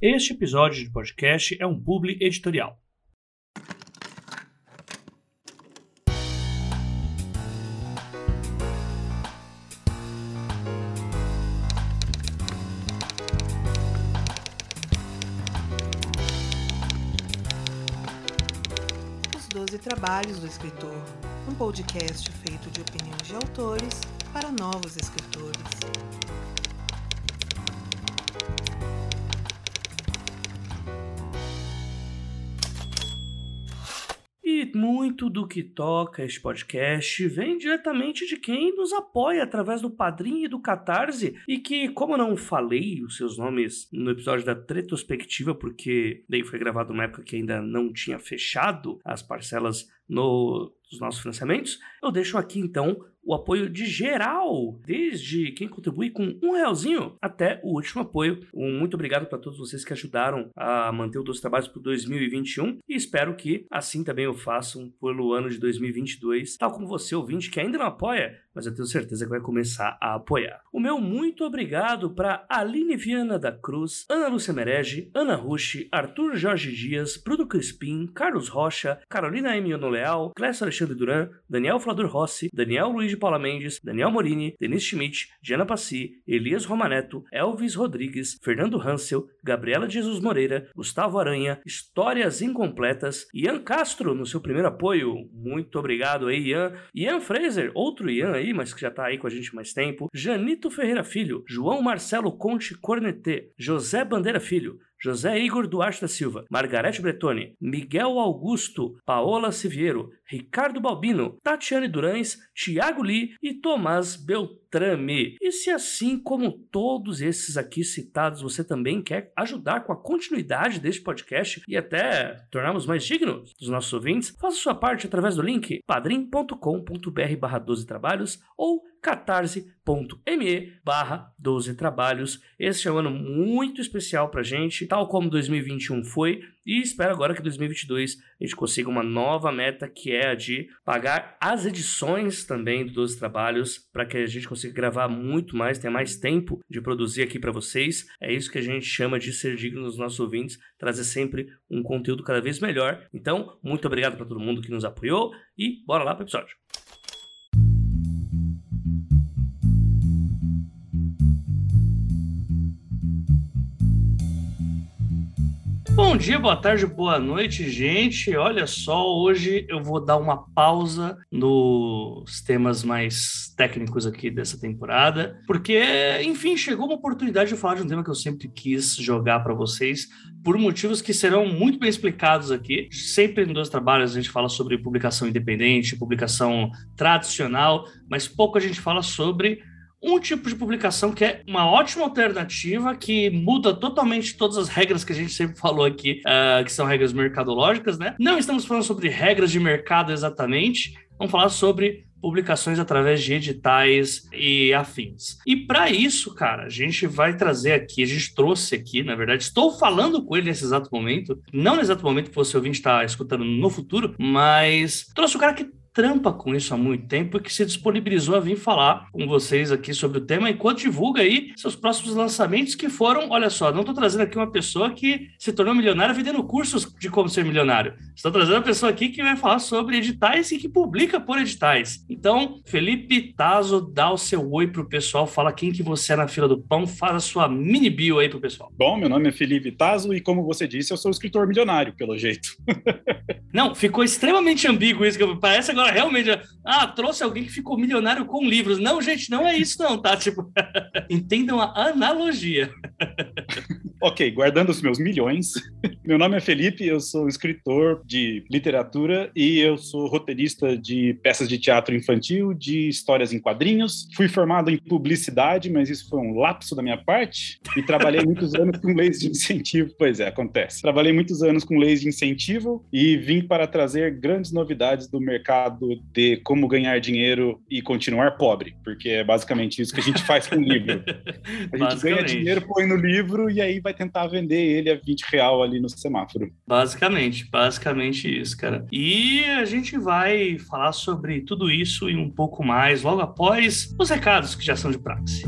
Este episódio de podcast é um publi editorial. Os Doze Trabalhos do Escritor, um podcast feito de opiniões de autores para novos escritores. Muito do que toca este podcast vem diretamente de quem nos apoia através do Padrim e do Catarse, e que, como não falei os seus nomes no episódio da Retrospectiva, porque daí foi gravado numa época que ainda não tinha fechado as parcelas no, nossos financiamentos, eu deixo aqui então o apoio de geral, desde quem contribui com um realzinho até o último apoio. Um muito obrigado para todos vocês que ajudaram a manter o Dois Trabalhos para 2021 e espero que assim também o façam pelo ano de 2022, tal como você, ouvinte, que ainda não apoia, mas eu tenho certeza que vai começar a apoiar. O meu muito obrigado para Aline Viana da Cruz, Ana Lúcia Merege, Ana Rushi, Arthur Jorge Dias, Bruno Crispim, Carlos Rocha, Carolina M. Leal, Clécio Alexandre Duran, Daniel Flador Rossi, Daniel Luiz Paula Mendes, Daniel Morini, Denis Schmidt, Diana Passi, Elias Romaneto, Elvis Rodrigues, Fernando Hansel, Gabriela Jesus Moreira, Gustavo Aranha, Histórias Incompletas, Ian Castro no seu primeiro apoio. Muito obrigado aí, Ian. Ian Fraser, outro Ian aí, mas que já tá aí com a gente mais tempo. Janito Ferreira Filho, João Marcelo Conte Cornetê, José Bandeira Filho, José Igor Duarte da Silva, Margarete Bretoni, Miguel Augusto, Paola Siviero, Ricardo Balbino, Tatiane Durães, Tiago Lee e Tomás Beltrame. E se assim como todos esses aqui citados, você também quer ajudar com a continuidade deste podcast e até tornarmos mais dignos dos nossos ouvintes, faça sua parte através do link padrim.com.br barra 12 trabalhos ou catarse.me barra 12 trabalhos. Este é um ano muito especial pra gente, tal como 2021 foi, e espero agora que 2022 a gente consiga uma nova meta que é a de pagar as edições também do 12 trabalhos para que a gente consiga gravar muito mais, tenha mais tempo de produzir aqui para vocês. É isso que a gente chama de ser digno dos nossos ouvintes, trazer sempre um conteúdo cada vez melhor. Então, muito obrigado para todo mundo que nos apoiou e bora lá para o episódio. Bom dia, boa tarde, boa noite, gente. Olha só, hoje eu vou dar uma pausa nos temas mais técnicos aqui dessa temporada, porque, enfim, chegou uma oportunidade de falar de um tema que eu sempre quis jogar para vocês, por motivos que serão muito bem explicados aqui. Sempre nos dois trabalhos a gente fala sobre publicação independente, publicação tradicional, mas pouco a gente fala sobre um tipo de publicação que é uma ótima alternativa, que muda totalmente todas as regras que a gente sempre falou aqui, uh, que são regras mercadológicas, né? Não estamos falando sobre regras de mercado exatamente, vamos falar sobre publicações através de editais e afins. E para isso, cara, a gente vai trazer aqui, a gente trouxe aqui, na verdade, estou falando com ele nesse exato momento, não no exato momento que você ouvinte está escutando no futuro, mas trouxe o cara que trampa com isso há muito tempo e que se disponibilizou a vir falar com vocês aqui sobre o tema enquanto divulga aí seus próximos lançamentos que foram, olha só, não estou trazendo aqui uma pessoa que se tornou milionária vendendo cursos de como ser milionário. Estou trazendo uma pessoa aqui que vai falar sobre editais e que publica por editais. Então, Felipe Tazo, dá o seu oi pro pessoal, fala quem que você é na fila do pão, faz a sua mini bio aí pro pessoal. Bom, meu nome é Felipe Tazo e como você disse, eu sou escritor milionário, pelo jeito. não, ficou extremamente ambíguo isso, que parece agora realmente, ah, trouxe alguém que ficou milionário com livros. Não, gente, não é isso não, tá? Tipo, entendam a analogia. ok, guardando os meus milhões. Meu nome é Felipe, eu sou escritor de literatura e eu sou roteirista de peças de teatro infantil, de histórias em quadrinhos. Fui formado em publicidade, mas isso foi um lapso da minha parte. E trabalhei muitos anos com leis de incentivo. Pois é, acontece. Trabalhei muitos anos com leis de incentivo e vim para trazer grandes novidades do mercado de como ganhar dinheiro e continuar pobre, porque é basicamente isso que a gente faz com o livro. A gente ganha dinheiro, põe no livro e aí vai tentar vender ele a 20 real ali no semáforo. Basicamente, basicamente isso, cara. E a gente vai falar sobre tudo isso e um pouco mais logo após os recados que já são de praxe.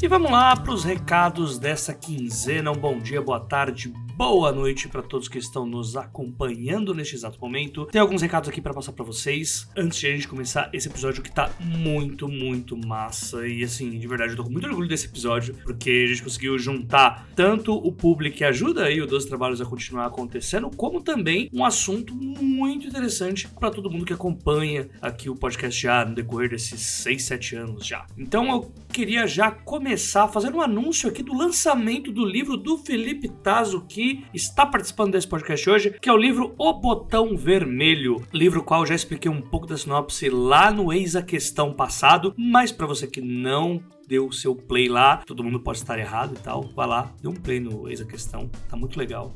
E vamos lá para os recados dessa quinzena. Um bom dia, boa tarde, boa noite para todos que estão nos acompanhando neste exato momento. Tem alguns recados aqui para passar para vocês antes de a gente começar esse episódio que tá muito, muito massa. E assim, de verdade, eu tô com muito orgulho desse episódio, porque a gente conseguiu juntar tanto o público que ajuda aí o 12 Trabalhos a continuar acontecendo, como também um assunto muito interessante para todo mundo que acompanha aqui o podcast já no decorrer desses 6, 7 anos já. Então eu queria já começar fazendo um anúncio aqui do lançamento do livro do Felipe Tazo, que está participando desse podcast hoje, que é o livro O Botão Vermelho, livro qual já expliquei um pouco da sinopse lá no Eis a Questão passado, mas para você que não deu o seu play lá. Todo mundo pode estar errado e tal. Vai lá, dê um play no Eis a Questão. Tá muito legal.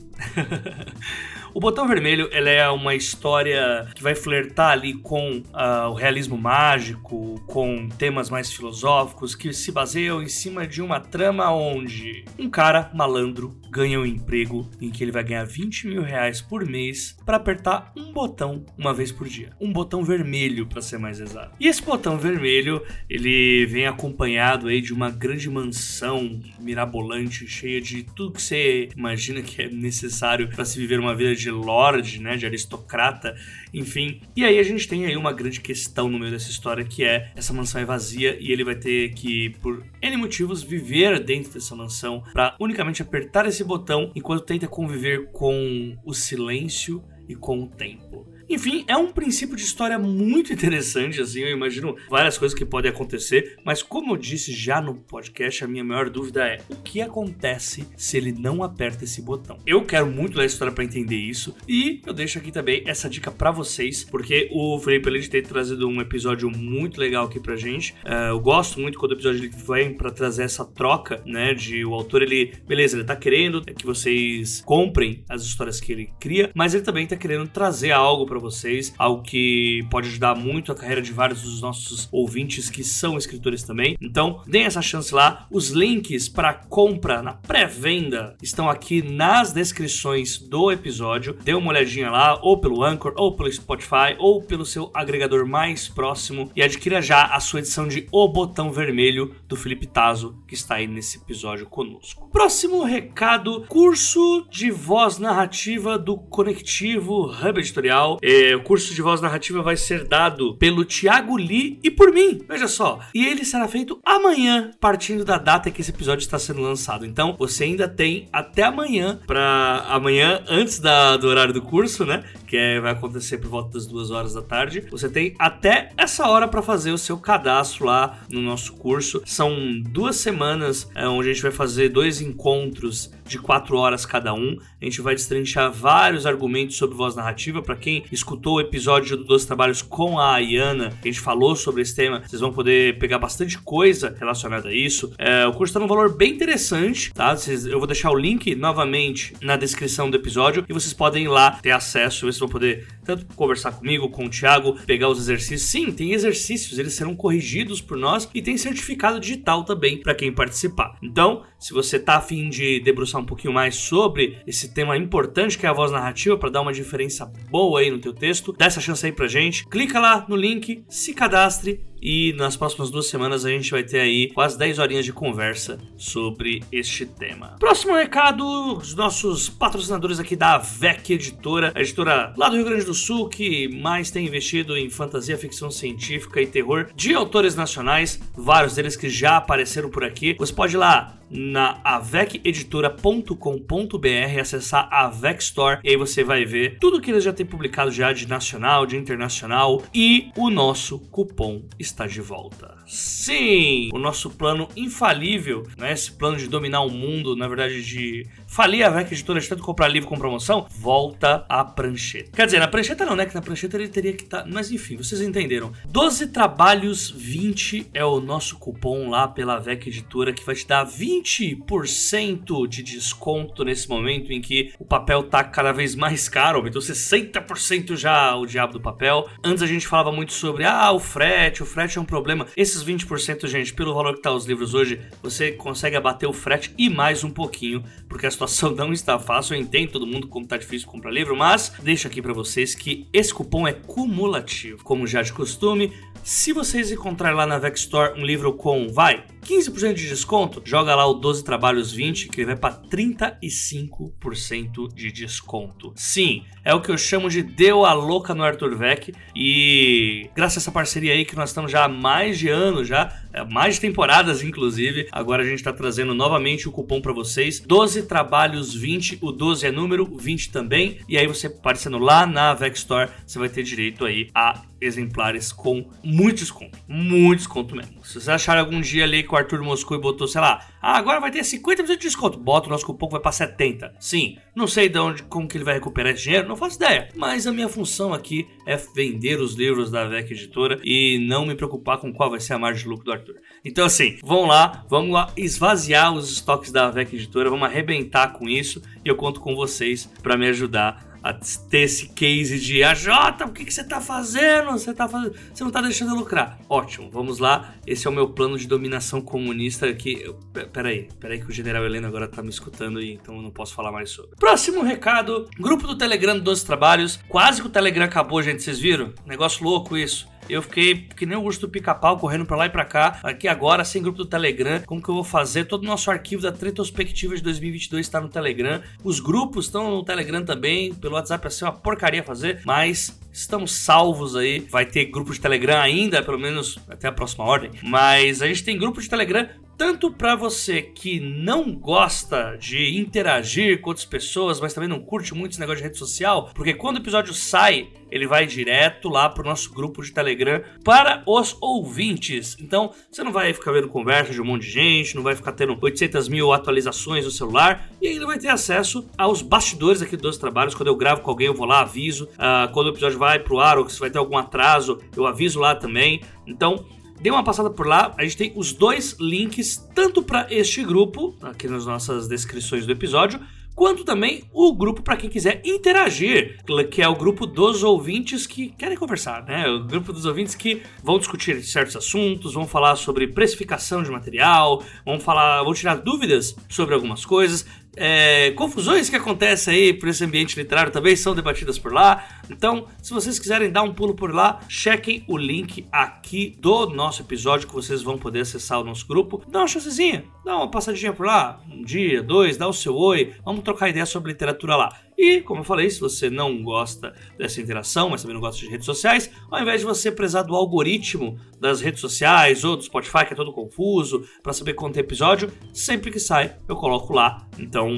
o Botão Vermelho ela é uma história que vai flertar ali com uh, o realismo mágico, com temas mais filosóficos, que se baseiam em cima de uma trama onde um cara malandro ganha um emprego em que ele vai ganhar 20 mil reais por mês para apertar um botão uma vez por dia. Um botão vermelho, para ser mais exato. E esse botão vermelho, ele vem acompanhado aí de uma grande mansão mirabolante, cheia de tudo que você imagina que é necessário para se viver uma vida de lord, né, de aristocrata, enfim. E aí a gente tem aí uma grande questão no meio dessa história que é essa mansão é vazia e ele vai ter que por N motivos viver dentro dessa mansão para unicamente apertar esse esse botão enquanto tenta conviver com o silêncio e com o tempo. Enfim, é um princípio de história muito interessante, assim, eu imagino várias coisas que podem acontecer, mas como eu disse já no podcast, a minha maior dúvida é o que acontece se ele não aperta esse botão. Eu quero muito ler a história para entender isso e eu deixo aqui também essa dica para vocês, porque o Felipe ele tem trazido um episódio muito legal aqui pra gente. Uh, eu gosto muito quando o episódio vem para trazer essa troca, né, de o autor ele, beleza, ele tá querendo que vocês comprem as histórias que ele cria, mas ele também tá querendo trazer algo para vocês, algo que pode ajudar muito a carreira de vários dos nossos ouvintes que são escritores também. Então, deem essa chance lá. Os links para compra na pré-venda estão aqui nas descrições do episódio. Dê uma olhadinha lá, ou pelo Anchor, ou pelo Spotify, ou pelo seu agregador mais próximo e adquira já a sua edição de O Botão Vermelho do Felipe Tazo, que está aí nesse episódio conosco. Próximo recado: curso de voz narrativa do Conectivo Hub Editorial. É, o curso de voz narrativa vai ser dado pelo Thiago Lee e por mim, veja só. E ele será feito amanhã, partindo da data que esse episódio está sendo lançado. Então, você ainda tem até amanhã, para amanhã, antes da, do horário do curso, né? Que é, vai acontecer por volta das duas horas da tarde. Você tem até essa hora para fazer o seu cadastro lá no nosso curso. São duas semanas é, onde a gente vai fazer dois encontros de quatro horas cada um. A gente vai destrinchar vários argumentos sobre voz narrativa. Para quem escutou o episódio do Dois Trabalhos com a Ayana, a gente falou sobre esse tema, vocês vão poder pegar bastante coisa relacionada a isso. É, o curso está num valor bem interessante, tá? Vocês, eu vou deixar o link novamente na descrição do episódio e vocês podem ir lá ter acesso. Vocês vão poder tanto conversar comigo, com o Thiago, pegar os exercícios. Sim, tem exercícios, eles serão corrigidos por nós e tem certificado digital também para quem participar. Então, se você tá afim de debruçar um pouquinho mais sobre esse tema importante que é a voz narrativa para dar uma diferença boa aí no teu texto, dá essa chance aí pra gente. Clica lá no link, se cadastre e nas próximas duas semanas a gente vai ter aí quase 10 horinhas de conversa sobre este tema. Próximo recado, os nossos patrocinadores aqui da VEC Editora, a editora lá do Rio Grande do Sul que mais tem investido em fantasia, ficção científica e terror de autores nacionais, vários deles que já apareceram por aqui. Você pode ir lá na aveceditora.com.br, acessar a Avec Store e aí você vai ver tudo que eles já têm publicado já de nacional, de internacional e o nosso cupom está de volta. Sim, o nosso plano infalível, né? Esse plano de dominar o mundo, na verdade de falir a VEC Editora de tanto comprar livro com promoção, volta à prancheta. Quer dizer, na prancheta não, né? Que na prancheta ele teria que estar. Tá... Mas enfim, vocês entenderam. 12 trabalhos 20 é o nosso cupom lá pela VEC Editora que vai te dar 20% de desconto nesse momento em que o papel tá cada vez mais caro, aumentou 60% já o diabo do papel. Antes a gente falava muito sobre ah, o frete, o frete é um problema. Esses 20%, gente, pelo valor que tá os livros hoje, você consegue abater o frete e mais um pouquinho, porque a situação não está fácil. Eu entendo todo mundo como tá difícil comprar livro, mas deixo aqui para vocês que esse cupom é cumulativo. Como já de costume, Se vocês encontrarem lá na Vex Store um livro com, vai, 15% de desconto, joga lá o 12 Trabalhos 20, que ele vai para 35% de desconto. Sim, é o que eu chamo de deu a louca no Arthur Vec. E graças a essa parceria aí que nós estamos já há mais de anos, já, é, mais de temporadas inclusive, agora a gente está trazendo novamente o cupom para vocês. 12 Trabalhos 20, o 12 é número, 20 também. E aí você aparecendo lá na Vex Store, você vai ter direito aí a exemplares com muito desconto. Muito desconto mesmo. Se vocês acharem algum dia ali que o Arthur Moscou botou, sei lá, ah, agora vai ter 50% de desconto, bota o nosso cupom que vai para 70. Sim, não sei de onde, como que ele vai recuperar esse dinheiro, não faço ideia. Mas a minha função aqui é vender os livros da VEC Editora e não me preocupar com qual vai ser a margem de lucro do Arthur. Então assim, vamos lá, vamos lá esvaziar os estoques da VEC Editora, vamos arrebentar com isso e eu conto com vocês para me ajudar a ter esse case de AJ, o que, que você tá fazendo? Você tá fazendo. Você não tá deixando lucrar. Ótimo, vamos lá. Esse é o meu plano de dominação comunista aqui. Peraí, peraí que o general Helena agora tá me escutando e então eu não posso falar mais sobre. Próximo recado: grupo do Telegram dos Trabalhos. Quase que o Telegram acabou, gente. Vocês viram? Negócio louco isso. Eu fiquei que nem o urso do pica-pau correndo pra lá e pra cá. Aqui agora, sem grupo do Telegram. Como que eu vou fazer? Todo o nosso arquivo da retrospectiva de 2022 está no Telegram. Os grupos estão no Telegram também. Pelo WhatsApp é ser uma porcaria fazer, mas estamos salvos aí. Vai ter grupo de Telegram ainda, pelo menos até a próxima ordem. Mas a gente tem grupo de Telegram tanto para você que não gosta de interagir com outras pessoas, mas também não curte muito esse negócio de rede social, porque quando o episódio sai, ele vai direto lá pro nosso grupo de Telegram para os ouvintes. Então, você não vai ficar vendo conversa de um monte de gente, não vai ficar tendo 800 mil atualizações no celular, e ainda vai ter acesso aos bastidores aqui dos trabalhos. Quando eu gravo com alguém, eu vou lá, aviso. Uh, quando o episódio vai pro ar ou se vai ter algum atraso, eu aviso lá também. Então, Dê uma passada por lá, a gente tem os dois links, tanto para este grupo, aqui nas nossas descrições do episódio, quanto também o grupo para quem quiser interagir, que é o grupo dos ouvintes que querem conversar, né? O grupo dos ouvintes que vão discutir certos assuntos, vão falar sobre precificação de material, vão falar, vão tirar dúvidas sobre algumas coisas é, confusões que acontecem aí por esse ambiente literário também são debatidas por lá. Então, se vocês quiserem dar um pulo por lá, chequem o link aqui do nosso episódio que vocês vão poder acessar o nosso grupo. Dá uma chancezinha, dá uma passadinha por lá, um dia, dois, dá o seu oi, vamos trocar ideia sobre literatura lá. E, como eu falei, se você não gosta dessa interação, mas também não gosta de redes sociais, ao invés de você prezar do algoritmo das redes sociais ou do Spotify, que é todo confuso, para saber quanto tem episódio, sempre que sai eu coloco lá. Então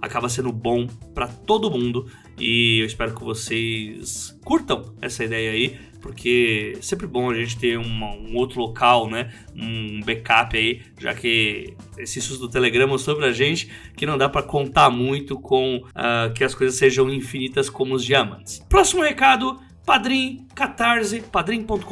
acaba sendo bom para todo mundo e eu espero que vocês curtam essa ideia aí, porque é sempre bom a gente ter uma, um outro local, né? Um backup aí, já que esse SUS do Telegram mostrou pra gente que não dá para contar muito com uh, que as coisas sejam infinitas como os diamantes. Próximo recado Padrim, Catarse, padrim.com.br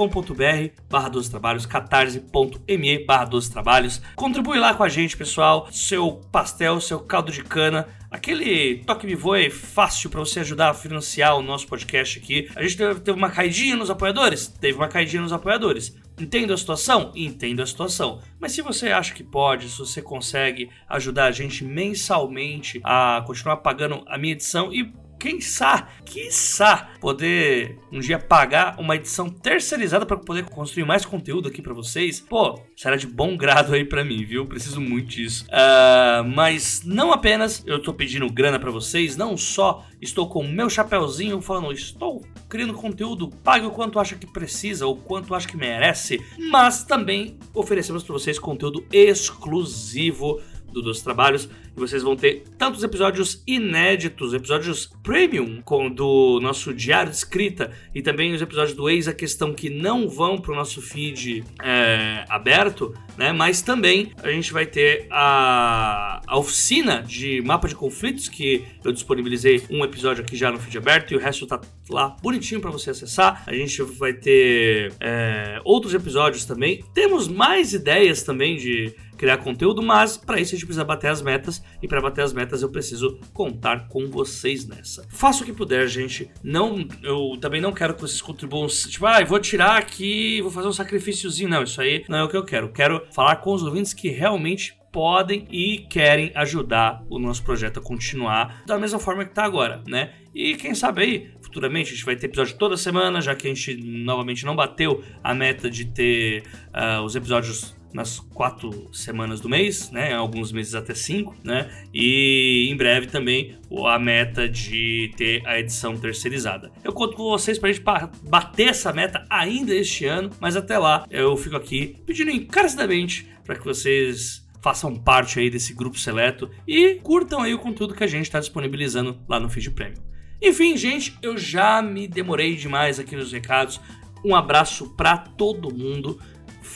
barra 12 trabalhos, catarse.me barra 12 trabalhos. Contribui lá com a gente, pessoal. Seu pastel, seu caldo de cana, aquele toque me voe fácil para você ajudar a financiar o nosso podcast aqui. A gente teve uma caidinha nos apoiadores? Teve uma caidinha nos apoiadores. Entendo a situação? Entendo a situação. Mas se você acha que pode, se você consegue ajudar a gente mensalmente a continuar pagando a minha edição e quem sabe, quiçá, poder um dia pagar uma edição terceirizada para poder construir mais conteúdo aqui para vocês, pô, será de bom grado aí para mim, viu? Preciso muito disso. Uh, mas não apenas eu tô pedindo grana para vocês, não só estou com o meu chapéuzinho falando, estou criando conteúdo, pague o quanto acha que precisa ou quanto acha que merece, mas também oferecemos para vocês conteúdo exclusivo do Dos Trabalhos e vocês vão ter tantos episódios inéditos, episódios premium com, do nosso diário de escrita e também os episódios do Ex a Questão que não vão para o nosso feed é, aberto, né? Mas também a gente vai ter a, a oficina de mapa de conflitos que eu disponibilizei um episódio aqui já no feed aberto e o resto tá lá bonitinho para você acessar. A gente vai ter é, outros episódios também. Temos mais ideias também de criar conteúdo, mas para isso a gente precisa bater as metas e para bater as metas eu preciso contar com vocês nessa. Faça o que puder, gente. Não, eu também não quero que vocês contribuam, tipo, ah, vou tirar aqui, vou fazer um sacrifíciozinho. Não, isso aí não é o que eu quero. quero falar com os ouvintes que realmente podem e querem ajudar o nosso projeto a continuar da mesma forma que está agora, né? E quem sabe aí, futuramente. A gente vai ter episódio toda semana, já que a gente novamente não bateu a meta de ter uh, os episódios nas quatro semanas do mês, né? Alguns meses até cinco, né? E em breve também a meta de ter a edição terceirizada. Eu conto com vocês para a gente bater essa meta ainda este ano, mas até lá eu fico aqui pedindo encarecidamente para que vocês façam parte aí desse grupo seleto e curtam aí o conteúdo que a gente está disponibilizando lá no Feed Premium. Enfim, gente, eu já me demorei demais aqui nos recados. Um abraço para todo mundo.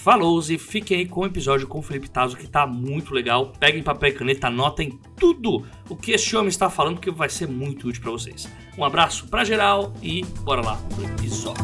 Falou e fiquem aí com o episódio com o Felipe Tazo que tá muito legal. Peguem papel e caneta, anotem tudo o que este homem está falando que vai ser muito útil para vocês. Um abraço para geral e bora lá pro episódio.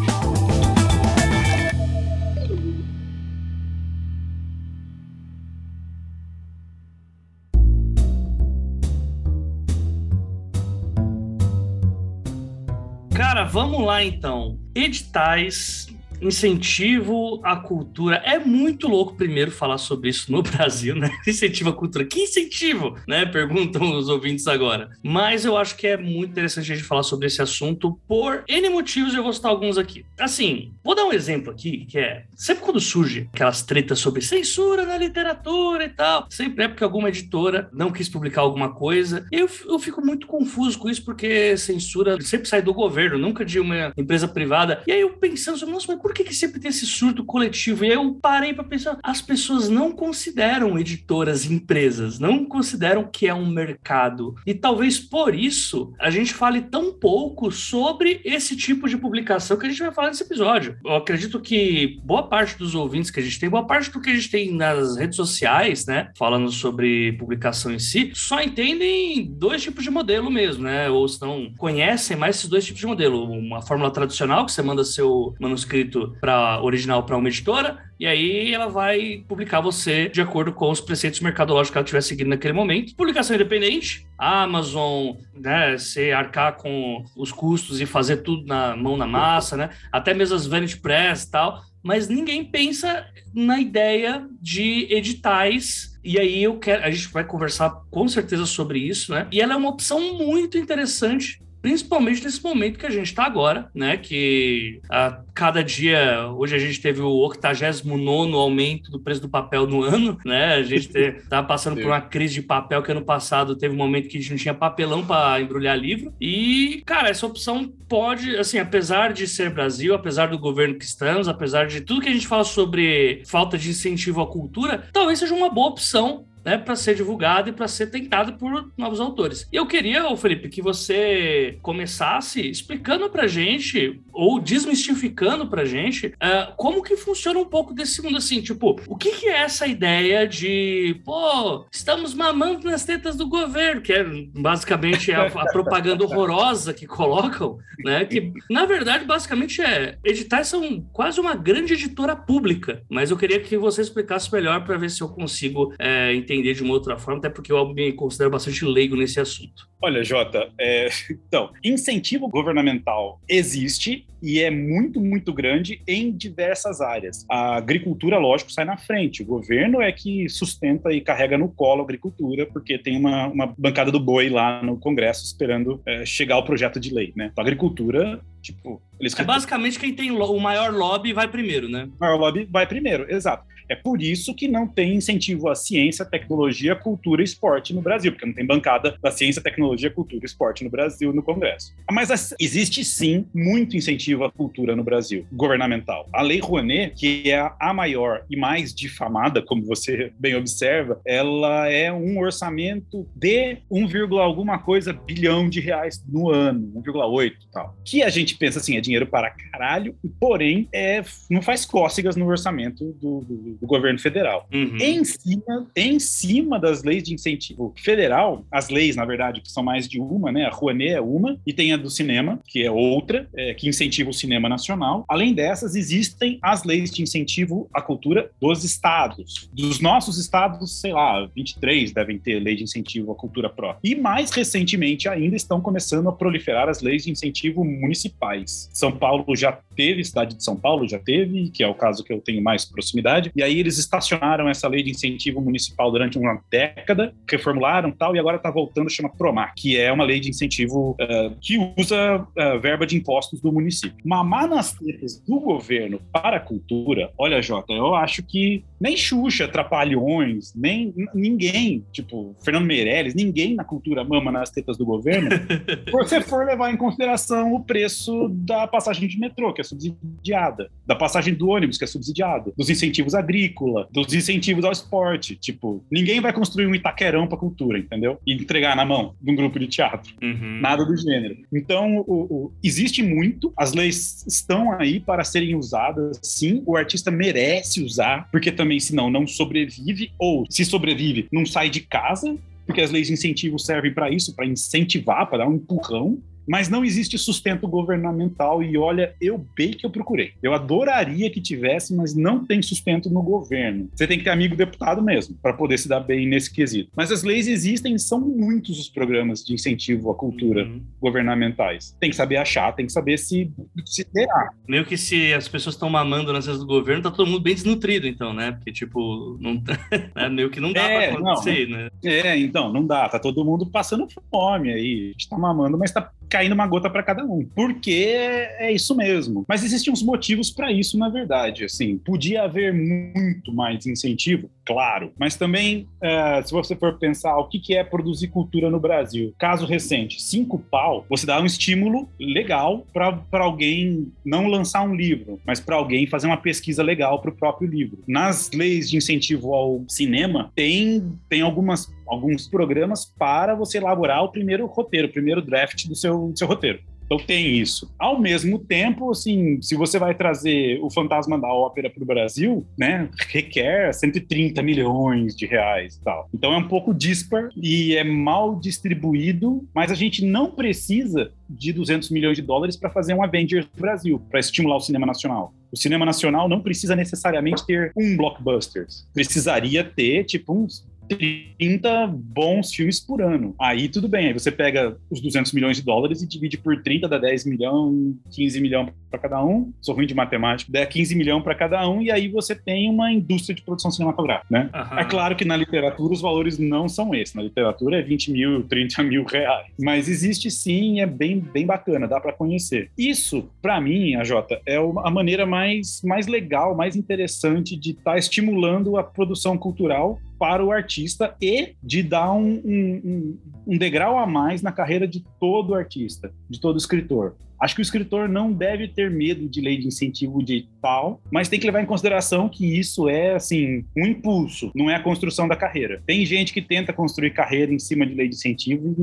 Cara, vamos lá então. Editais incentivo à cultura. É muito louco primeiro falar sobre isso no Brasil, né? Incentivo à cultura. Que incentivo, né? Perguntam os ouvintes agora. Mas eu acho que é muito interessante a gente falar sobre esse assunto por N motivos, eu vou citar alguns aqui. Assim, vou dar um exemplo aqui, que é, sempre quando surge aquelas tretas sobre censura na literatura e tal, sempre é porque alguma editora não quis publicar alguma coisa. Eu, eu fico muito confuso com isso, porque censura sempre sai do governo, nunca de uma empresa privada. E aí eu pensando sobre, nossa, mas por que, que sempre tem esse surto coletivo? E aí eu parei para pensar, as pessoas não consideram editoras empresas, não consideram que é um mercado. E talvez por isso a gente fale tão pouco sobre esse tipo de publicação que a gente vai falar nesse episódio. Eu acredito que boa parte dos ouvintes que a gente tem, boa parte do que a gente tem nas redes sociais, né, falando sobre publicação em si, só entendem dois tipos de modelo mesmo, né? Ou se não conhecem mais esses dois tipos de modelo. Uma fórmula tradicional, que você manda seu manuscrito para original para uma editora, e aí ela vai publicar você de acordo com os preceitos mercadológicos que ela estiver seguindo naquele momento. Publicação independente, Amazon, né, você arcar com os custos e fazer tudo na mão na massa, né? Até mesmo as Vanity Press e tal, mas ninguém pensa na ideia de editais e aí eu quero, a gente vai conversar com certeza sobre isso, né? E ela é uma opção muito interessante principalmente nesse momento que a gente está agora, né? Que a cada dia, hoje a gente teve o 89 aumento do preço do papel no ano, né? A gente está passando por uma crise de papel que ano passado teve um momento que a gente não tinha papelão para embrulhar livro. E, cara, essa opção pode, assim, apesar de ser Brasil, apesar do governo que estamos, apesar de tudo que a gente fala sobre falta de incentivo à cultura, talvez seja uma boa opção né, para ser divulgado e para ser tentado por novos autores. E eu queria, Felipe, que você começasse explicando para gente ou desmistificando para gente uh, como que funciona um pouco desse mundo assim, tipo, o que, que é essa ideia de, pô, estamos mamando nas tetas do governo, que é basicamente a, a propaganda horrorosa que colocam, né? Que na verdade basicamente é editais são quase uma grande editora pública, mas eu queria que você explicasse melhor para ver se eu consigo é, entender entender de uma outra forma, até porque eu me considero bastante leigo nesse assunto. Olha, Jota, é, então, incentivo governamental existe e é muito, muito grande em diversas áreas. A agricultura, lógico, sai na frente. O governo é que sustenta e carrega no colo a agricultura, porque tem uma, uma bancada do boi lá no Congresso esperando é, chegar o projeto de lei, né? Então, a agricultura, tipo... Eles... É basicamente quem tem o maior lobby vai primeiro, né? O maior lobby vai primeiro, exato. É por isso que não tem incentivo à ciência, tecnologia, cultura e esporte no Brasil, porque não tem bancada da ciência, tecnologia, cultura e esporte no Brasil no Congresso. Mas existe sim muito incentivo à cultura no Brasil, governamental. A Lei Rouanet, que é a maior e mais difamada, como você bem observa, ela é um orçamento de 1, alguma coisa bilhão de reais no ano, 1,8 tal. Que a gente pensa assim, é dinheiro para caralho, porém é, não faz cócegas no orçamento do, do do governo federal. Uhum. Em, cima, em cima das leis de incentivo federal, as leis, na verdade, que são mais de uma, né? A Rouanet é uma, e tem a do cinema, que é outra, é, que incentiva o cinema nacional. Além dessas, existem as leis de incentivo à cultura dos estados. Dos nossos estados, sei lá, 23 devem ter lei de incentivo à cultura própria. E mais recentemente ainda estão começando a proliferar as leis de incentivo municipais. São Paulo já teve, cidade de São Paulo já teve, que é o caso que eu tenho mais proximidade, e aí eles estacionaram essa lei de incentivo municipal durante uma década, reformularam tal, e agora está voltando, chama PROMAC, que é uma lei de incentivo uh, que usa uh, verba de impostos do município. Mamar nas tetas do governo para a cultura, olha, Jota, eu acho que nem Xuxa, Trapalhões, nem ninguém, tipo, Fernando Meirelles, ninguém na cultura mama nas tetas do governo, se você for levar em consideração o preço da passagem de metrô, que é subsidiada, da passagem do ônibus, que é subsidiada, dos incentivos agrícola, dos incentivos ao esporte. Tipo, ninguém vai construir um Itaquerão para cultura, entendeu? E entregar na mão de um grupo de teatro. Uhum. Nada do gênero. Então, o, o, existe muito, as leis estão aí para serem usadas, sim, o artista merece usar, porque também, senão, não sobrevive, ou se sobrevive, não sai de casa, porque as leis de incentivo servem para isso, para incentivar, para dar um empurrão mas não existe sustento governamental. E olha, eu bem que eu procurei. Eu adoraria que tivesse, mas não tem sustento no governo. Você tem que ter amigo deputado mesmo, para poder se dar bem nesse quesito. Mas as leis existem, são muitos os programas de incentivo à cultura uhum. governamentais. Tem que saber achar, tem que saber se, se terá. Meio que se as pessoas estão mamando nas leis do governo, tá todo mundo bem desnutrido, então, né? Porque, tipo, não, né? meio que não dá é, pra acontecer, não, né? É, então, não dá. Tá todo mundo passando fome aí. A gente tá mamando, mas tá caindo uma gota para cada um. Porque é isso mesmo. Mas existem uns motivos para isso, na verdade. Assim, podia haver muito mais incentivo, claro. Mas também, uh, se você for pensar o que, que é produzir cultura no Brasil, caso recente, cinco pau, você dá um estímulo legal para alguém não lançar um livro, mas para alguém fazer uma pesquisa legal para o próprio livro. Nas leis de incentivo ao cinema, tem, tem algumas alguns programas para você elaborar o primeiro roteiro, o primeiro draft do seu, do seu roteiro. Então tem isso. Ao mesmo tempo, assim, se você vai trazer o Fantasma da Ópera para o Brasil, né, requer 130 milhões de reais e tal. Então é um pouco dispar e é mal distribuído, mas a gente não precisa de 200 milhões de dólares para fazer um Avengers Brasil, para estimular o cinema nacional. O cinema nacional não precisa necessariamente ter um blockbuster. Precisaria ter, tipo, uns 30 bons filmes por ano. Aí tudo bem, aí você pega os 200 milhões de dólares e divide por 30, dá 10 milhões, 15 milhões para cada um. Sou ruim de matemática, dá 15 milhões para cada um, e aí você tem uma indústria de produção cinematográfica, né? Uhum. É claro que na literatura os valores não são esses. Na literatura é 20 mil, 30 mil reais. Mas existe sim, é bem, bem bacana, dá para conhecer. Isso, para mim, a Jota, é a maneira mais, mais legal, mais interessante de estar tá estimulando a produção cultural para o artista e de dar um, um, um, degrau a mais na carreira de todo artista, de todo escritor. Acho que o escritor não deve ter medo de lei de incentivo de tal, mas tem que levar em consideração que isso é, assim, um impulso, não é a construção da carreira. Tem gente que tenta construir carreira em cima de lei de incentivo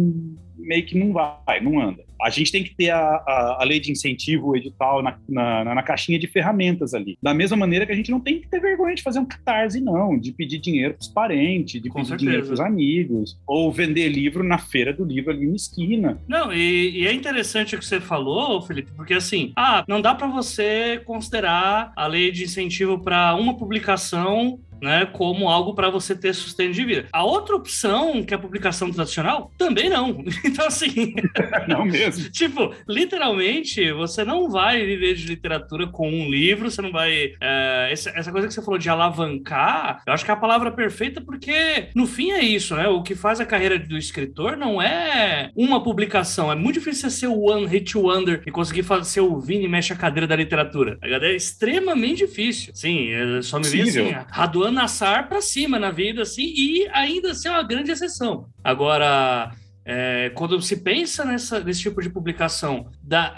meio que não vai, não anda. A gente tem que ter a, a, a lei de incentivo, o edital, na, na, na, caixinha de ferramentas ali. Da mesma maneira que a gente não tem que ter vergonha de fazer um catarse, não, de pedir dinheiro para os parentes, de Com pedir certeza. dinheiro para os amigos, ou vender livro na feira do livro ali na esquina. Não, e, e é interessante o que você falou, Felipe, porque assim, ah, não dá para você considerar a lei de incentivo para uma publicação né, como algo para você ter sustento de vida. A outra opção, que é a publicação tradicional, também não. Então, assim. não mesmo. tipo, literalmente, você não vai viver de literatura com um livro, você não vai. É, essa, coisa que você falou de alavancar, eu acho que é a palavra perfeita, porque no fim é isso, né? O que faz a carreira do escritor não é uma publicação. É muito difícil você ser o One Hit Wonder e conseguir fazer ser o Vini mexe a cadeira da literatura. É extremamente difícil. Sim, só me ver assim, radoando Nassar para cima na vida, assim, e ainda ser assim, uma grande exceção. Agora, é, quando se pensa nessa, nesse tipo de publicação,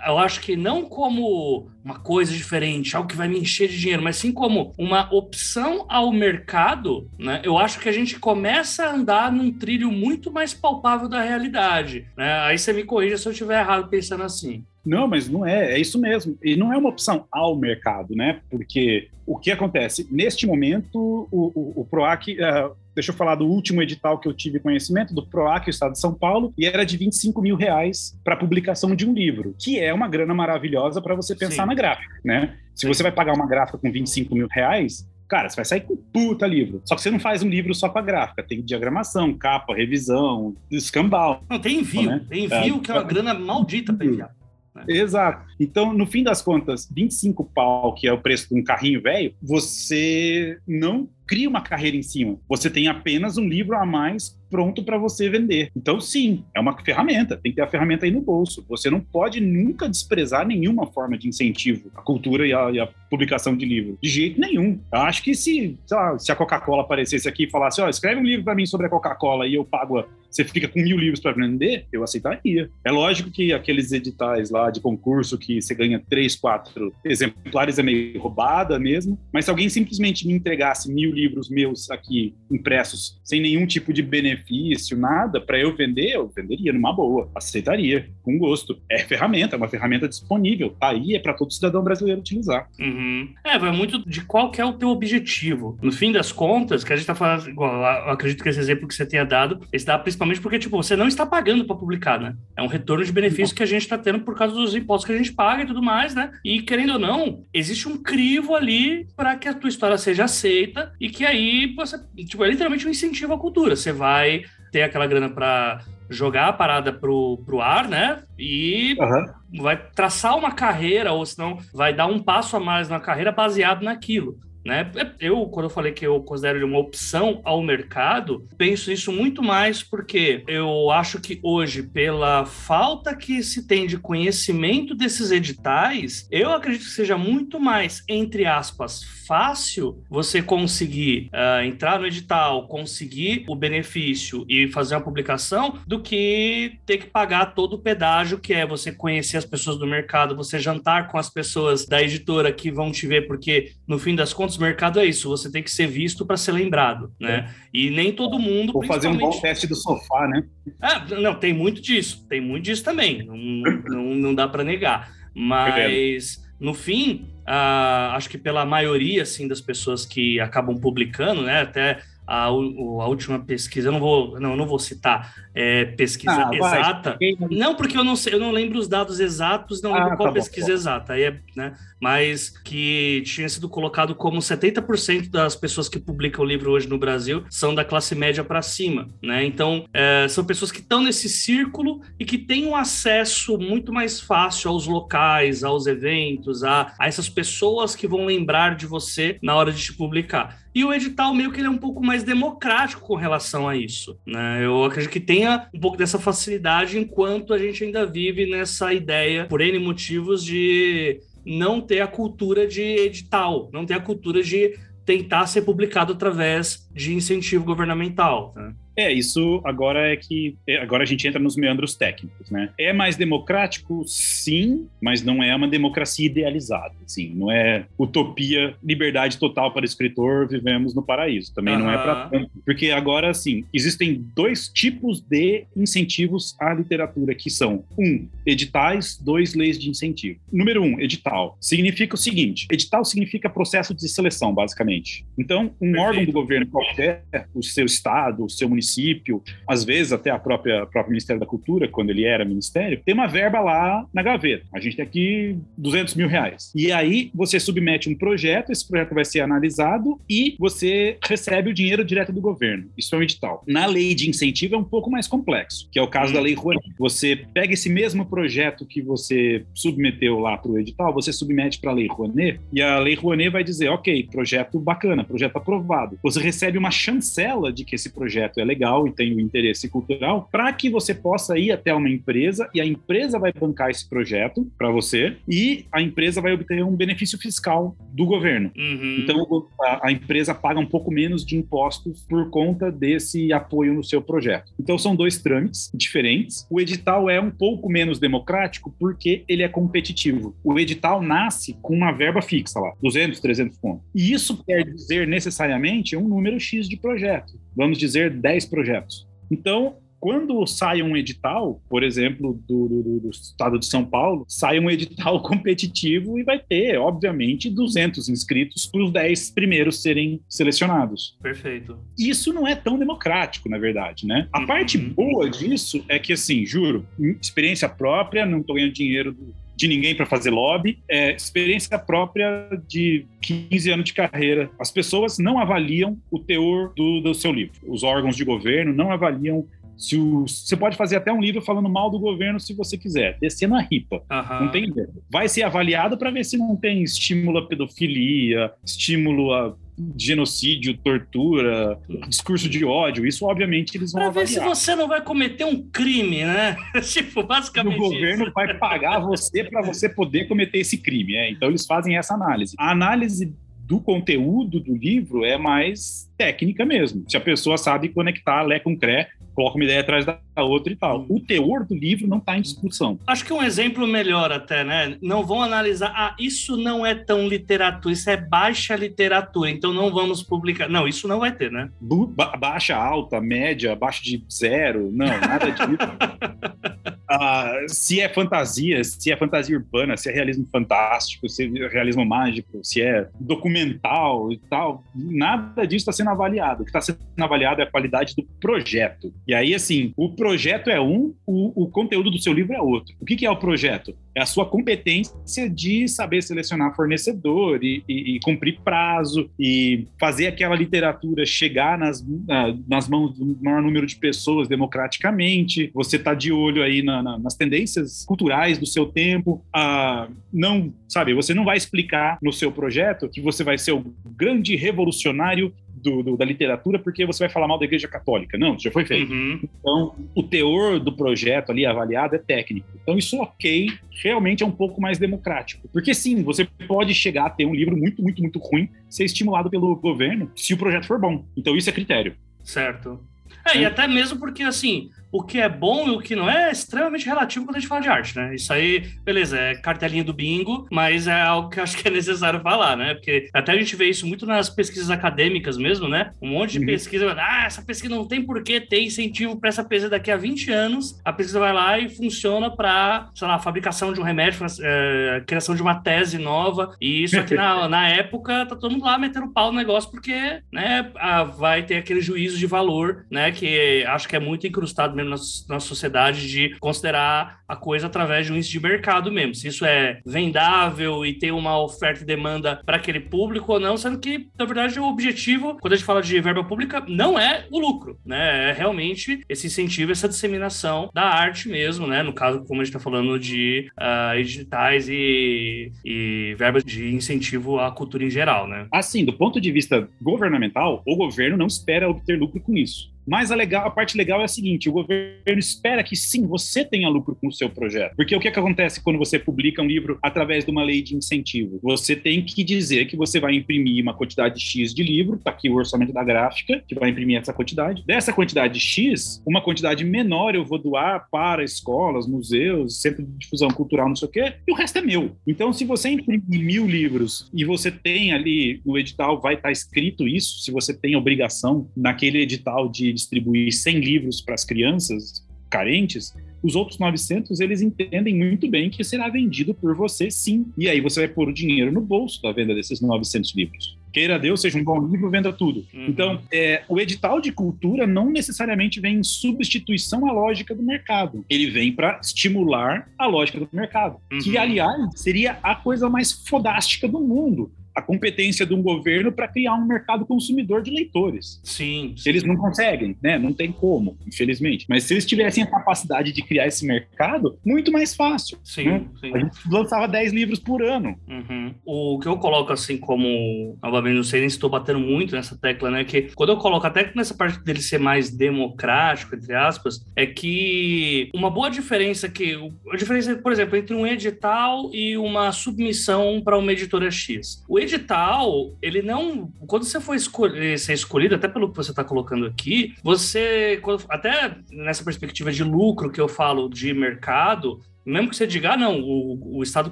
eu acho que não como uma coisa diferente, algo que vai me encher de dinheiro, mas sim como uma opção ao mercado, né? Eu acho que a gente começa a andar num trilho muito mais palpável da realidade. Né? Aí você me corrija se eu estiver errado pensando assim. Não, mas não é, é isso mesmo. E não é uma opção ao mercado, né? Porque o que acontece? Neste momento, o, o, o PROAC. Uh, deixa eu falar do último edital que eu tive conhecimento, do PROAC, o Estado de São Paulo, e era de 25 mil reais para publicação de um livro, que é uma grana maravilhosa para você pensar Sim. na gráfica, né? Se Sim. você vai pagar uma gráfica com 25 mil reais, Cara, você vai sair com puta livro. Só que você não faz um livro só com a gráfica. Tem diagramação, capa, revisão, escambau. Não, tem envio. Né? Tem envio é, que é uma grana maldita pra enviar. Né? Exato. Então, no fim das contas, 25 pau, que é o preço de um carrinho velho, você não cria uma carreira em cima. Você tem apenas um livro a mais pronto para você vender. Então, sim, é uma ferramenta, tem que ter a ferramenta aí no bolso. Você não pode nunca desprezar nenhuma forma de incentivo à cultura e à, e à publicação de livro. De jeito nenhum. Eu acho que se, lá, se a Coca-Cola aparecesse aqui e falasse, ó, oh, escreve um livro para mim sobre a Coca-Cola e eu pago, você fica com mil livros para vender, eu aceitaria. É lógico que aqueles editais lá de concurso que você ganha três, quatro exemplares é meio roubada mesmo, mas se alguém simplesmente me entregasse mil livros meus aqui impressos sem nenhum tipo de benefício, nada, para eu vender, eu venderia numa boa, aceitaria, com gosto. É ferramenta, é uma ferramenta disponível, tá aí, é para todo cidadão brasileiro utilizar. Uhum. É, vai muito de qual que é o teu objetivo. No fim das contas, que a gente tá falando, igual, acredito que esse exemplo que você tenha dado, esse dá principalmente porque, tipo, você não está pagando para publicar, né? É um retorno de benefício que a gente está tendo por causa dos impostos que a gente paga e tudo mais, né? E querendo ou não, existe um crivo ali para que a tua história seja aceita e e que aí você, tipo, é literalmente um incentivo à cultura. Você vai ter aquela grana para jogar a parada pro, pro ar, né? E uhum. vai traçar uma carreira, ou senão vai dar um passo a mais na carreira baseado naquilo. Né? Eu, quando eu falei que eu considero ele uma opção ao mercado, penso isso muito mais porque eu acho que hoje, pela falta que se tem de conhecimento desses editais, eu acredito que seja muito mais, entre aspas, fácil você conseguir uh, entrar no edital, conseguir o benefício e fazer uma publicação, do que ter que pagar todo o pedágio, que é você conhecer as pessoas do mercado, você jantar com as pessoas da editora que vão te ver, porque no fim das contas o mercado é isso, você tem que ser visto para ser lembrado, né? E nem todo mundo. Vou fazer um bom teste do sofá, né? Ah, não, tem muito disso, tem muito disso também, não, não, não dá para negar. Mas no fim, uh, acho que pela maioria assim das pessoas que acabam publicando, né, até a, a, última pesquisa, eu não vou, não, não vou citar é, pesquisa ah, exata. Vai. Não, porque eu não sei, eu não lembro os dados exatos, não lembro ah, qual tá pesquisa bom, exata. Aí é, né, mas que tinha sido colocado como 70% das pessoas que publicam o livro hoje no Brasil são da classe média para cima, né? Então, é, são pessoas que estão nesse círculo e que têm um acesso muito mais fácil aos locais, aos eventos, a, a essas pessoas que vão lembrar de você na hora de te publicar. E o edital meio que ele é um pouco mais democrático com relação a isso, né? Eu acredito que tenha um pouco dessa facilidade enquanto a gente ainda vive nessa ideia, por N motivos, de não ter a cultura de edital, não ter a cultura de tentar ser publicado através de incentivo governamental. Né? É, isso agora é que. É, agora a gente entra nos meandros técnicos, né? É mais democrático, sim, mas não é uma democracia idealizada, assim. Não é utopia, liberdade total para o escritor, vivemos no paraíso. Também uhum. não é para tanto. Porque agora, assim, existem dois tipos de incentivos à literatura, que são: um, editais, dois, leis de incentivo. Número um, edital. Significa o seguinte: edital significa processo de seleção, basicamente. Então, um Perfeito. órgão do governo qualquer, o seu estado, o seu município, às vezes até a própria próprio Ministério da Cultura, quando ele era ministério, tem uma verba lá na gaveta. A gente tem aqui 200 mil reais. E aí você submete um projeto, esse projeto vai ser analisado e você recebe o dinheiro direto do governo. Isso é um edital. Na lei de incentivo é um pouco mais complexo, que é o caso da Lei Rouanet. Você pega esse mesmo projeto que você submeteu lá para o edital, você submete para a Lei Rouanet e a Lei Rouanet vai dizer, ok, projeto bacana, projeto aprovado. Você recebe uma chancela de que esse projeto é legal e tem o interesse cultural, para que você possa ir até uma empresa e a empresa vai bancar esse projeto para você e a empresa vai obter um benefício fiscal do governo. Uhum. Então a, a, empresa paga um pouco menos de impostos por conta desse apoio no seu projeto. Então são dois trâmites diferentes. O edital é um pouco menos democrático porque ele é competitivo. O edital nasce com uma verba fixa lá, 200, 300 pontos. E isso quer dizer necessariamente um número X de projetos. Vamos dizer 10 projetos. Então, quando sai um edital, por exemplo, do, do, do, estado de São Paulo, sai um edital competitivo e vai ter, obviamente, 200 inscritos para os 10 primeiros serem selecionados. Perfeito. Isso não é tão democrático, na verdade, né? A uhum. parte boa disso é que, assim, juro, experiência própria, não estou ganhando dinheiro do, de ninguém para fazer lobby, é experiência própria de 15 anos de carreira. As pessoas não avaliam o teor do, do seu livro. Os órgãos de governo não avaliam Se o, você pode fazer até um livro falando mal do governo se você quiser, descendo a ripa. Aham. Não tem Vai ser avaliado para ver se não tem estímulo à pedofilia, estímulo a genocídio, tortura, discurso de ódio. Isso, obviamente, eles vão Pra ver avaliar. se você não vai cometer um crime, né? tipo, o basicamente governo isso. vai pagar você para você poder cometer esse crime. é. Então eles fazem essa análise. A análise do conteúdo do livro é mais técnica mesmo. Se a pessoa sabe conectar Lé com Cré, coloca uma ideia atrás da outra e tal. O teor do livro não está em discussão. Acho que um exemplo melhor até, né? Não vão analisar, ah, isso não é tão literatura, isso é baixa literatura, então não vamos publicar. Não, isso não vai ter, né? Ba- baixa, alta, média, abaixo de zero, não, nada disso. Ah, se é fantasia, se é fantasia urbana, se é realismo fantástico, se é realismo mágico, se é documental e tal, nada disso está sendo avaliado. O que está sendo avaliado é a qualidade do projeto. E aí, assim, o projeto é um, o, o conteúdo do seu livro é outro. O que, que é o projeto? É a sua competência de saber selecionar fornecedor e, e- e cumprir prazo e fazer aquela literatura chegar nas, na- nas mãos do maior número de pessoas democraticamente. Você está de olho aí na- na- nas tendências culturais do seu tempo. Ah, não, sabe, você não vai explicar no seu projeto que você vai ser o grande revolucionário do- do- da literatura porque você vai falar mal da Igreja Católica. Não, isso já foi feito. Uhum. Então, o teor do projeto ali avaliado é técnico. Então, isso, ok, realmente é um pouco mais democrático. Porque, sim, você pode chegar a ter um livro muito, muito, muito ruim, ser estimulado pelo governo, se o projeto for bom. Então, isso é critério. Certo. É, e até mesmo porque, assim, o que é bom e o que não é, é extremamente relativo quando a gente fala de arte, né? Isso aí, beleza, é cartelinha do bingo, mas é algo que eu acho que é necessário falar, né? Porque até a gente vê isso muito nas pesquisas acadêmicas mesmo, né? Um monte de Uhum. pesquisa, ah, essa pesquisa não tem por que ter incentivo para essa pesquisa daqui a 20 anos. A pesquisa vai lá e funciona para, sei lá, a fabricação de um remédio, pra, é, criação de uma tese nova. E isso aqui na, na época tá todo mundo lá metendo pau no negócio porque, né, vai ter aquele juízo de valor, né, que acho que é muito incrustado mesmo na, na sociedade de considerar a coisa através de um índice de mercado mesmo. Se isso é vendável e tem uma oferta e demanda para aquele público ou não, sendo que, na verdade, o objetivo, quando a gente fala de verba pública, não é o lucro, né? É realmente esse incentivo, essa disseminação da arte mesmo, né? No caso, como a gente está falando de editais e, e verbas de incentivo à cultura em geral, né? Assim, do ponto de vista governamental, o governo não espera obter lucro com isso. Mas a, legal, a parte legal é a seguinte: o governo espera que sim, você tenha lucro com o seu projeto. Porque o que, que acontece quando você publica um livro através de uma lei de incentivo? Você tem que dizer que você vai imprimir uma quantidade X de livro, tá aqui o orçamento da gráfica, que vai imprimir essa quantidade. Dessa quantidade X, uma quantidade menor eu vou doar para escolas, museus, centro de difusão cultural, não sei o quê, e o resto é meu. Então, se você imprimir mil livros e você tem ali no edital, vai estar escrito isso, se você tem obrigação naquele edital de distribuir 100 livros para as crianças carentes, os outros 900 eles entendem muito bem que será vendido por você sim. E aí você vai pôr o dinheiro no bolso da venda desses 900 livros. Queira Deus, seja um bom livro, venda tudo. Uhum. Então, é, o edital de cultura não necessariamente vem em substituição à lógica do mercado. Ele vem para estimular a lógica do mercado. Uhum. Que, aliás, seria a coisa mais fodástica do mundo. A competência de um governo para criar um mercado consumidor de leitores. Sim. Se eles não conseguem, né? Não tem como, infelizmente. Mas se eles tivessem a capacidade de criar esse mercado, muito mais fácil. Sim, né? sim. A gente lançava 10 livros por ano. Uhum. O que eu coloco assim como, novamente, não sei nem se estou batendo muito nessa tecla, né? Que quando eu coloco até nessa parte dele ser mais democrático, entre aspas, é que uma boa diferença que a diferença, por exemplo, entre um edital e uma submissão para uma editora X. O edital, ele não, quando você for escolher, ser escolhido, até pelo que você está colocando aqui, você, até nessa perspectiva de lucro que eu falo de mercado, mesmo que você diga, ah, não, o, o Estado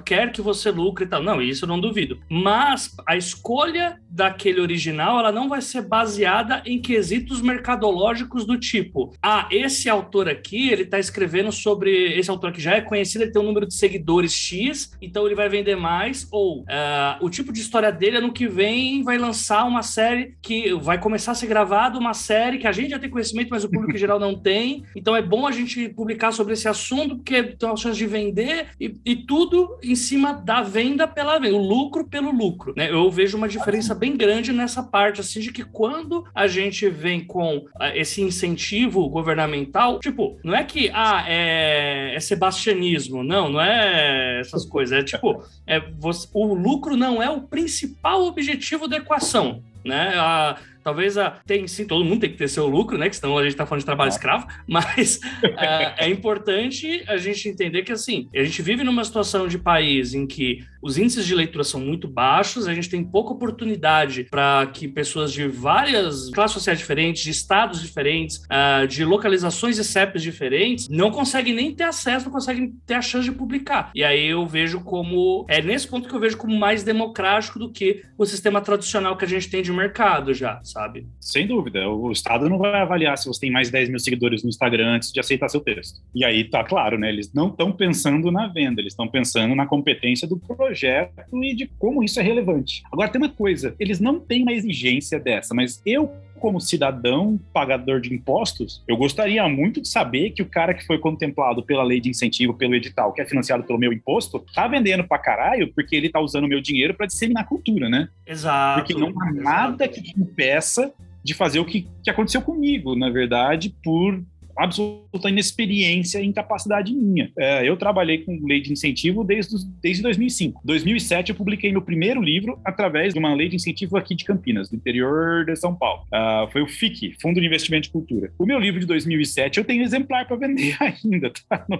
quer que você lucre e tal. Não, isso eu não duvido. Mas a escolha daquele original, ela não vai ser baseada em quesitos mercadológicos do tipo, ah, esse autor aqui, ele tá escrevendo sobre, esse autor que já é conhecido, ele tem um número de seguidores X, então ele vai vender mais, ou ah, o tipo de história dele, ano que vem, vai lançar uma série que vai começar a ser gravada, uma série que a gente já tem conhecimento, mas o público em geral não tem, então é bom a gente publicar sobre esse assunto, porque tem uma chance de de vender e, e, tudo em cima da venda pela venda, o lucro pelo lucro. Né? Eu vejo uma diferença bem grande nessa parte, assim, de que quando a gente vem com uh, esse incentivo governamental, tipo, não é que, ah, é, é sebastianismo, não, não é essas coisas, é tipo, é, você, o lucro não é o principal objetivo da equação, né? A, Talvez a, tem sim, todo mundo tem que ter seu lucro, né? Que senão a gente está falando de trabalho escravo, mas é, é importante a gente entender que assim, a gente vive numa situação de país em que os índices de leitura são muito baixos, a gente tem pouca oportunidade para que pessoas de várias classes sociais diferentes, de estados diferentes, uh, de localizações e CEPs diferentes, não conseguem nem ter acesso, não conseguem ter a chance de publicar. E aí eu vejo como. É nesse ponto que eu vejo como mais democrático do que o sistema tradicional que a gente tem de mercado já, sabe? Sem dúvida. O Estado não vai avaliar se você tem mais de 10 mil seguidores no Instagram antes de aceitar seu texto. E aí tá claro, né? Eles não estão pensando na venda, eles estão pensando na competência do projeto e de como isso é relevante. Agora, tem uma coisa: eles não têm uma exigência dessa, mas eu como cidadão pagador de impostos, eu gostaria muito de saber que o cara que foi contemplado pela lei de incentivo, pelo edital, que é financiado pelo meu imposto, tá vendendo pra caralho porque ele tá usando o meu dinheiro para disseminar cultura, né? Exato. Porque não há nada que te impeça de fazer o que, que aconteceu comigo, na verdade, por absoluta inexperiência e incapacidade minha. É, eu trabalhei com lei de incentivo desde, desde 2005. 2007 eu publiquei meu primeiro livro através de uma lei de incentivo aqui de Campinas, do interior de São Paulo. Uh, foi o FIC, Fundo de Investimento de Cultura. O meu livro de 2007 eu tenho exemplar para vender ainda, tá no,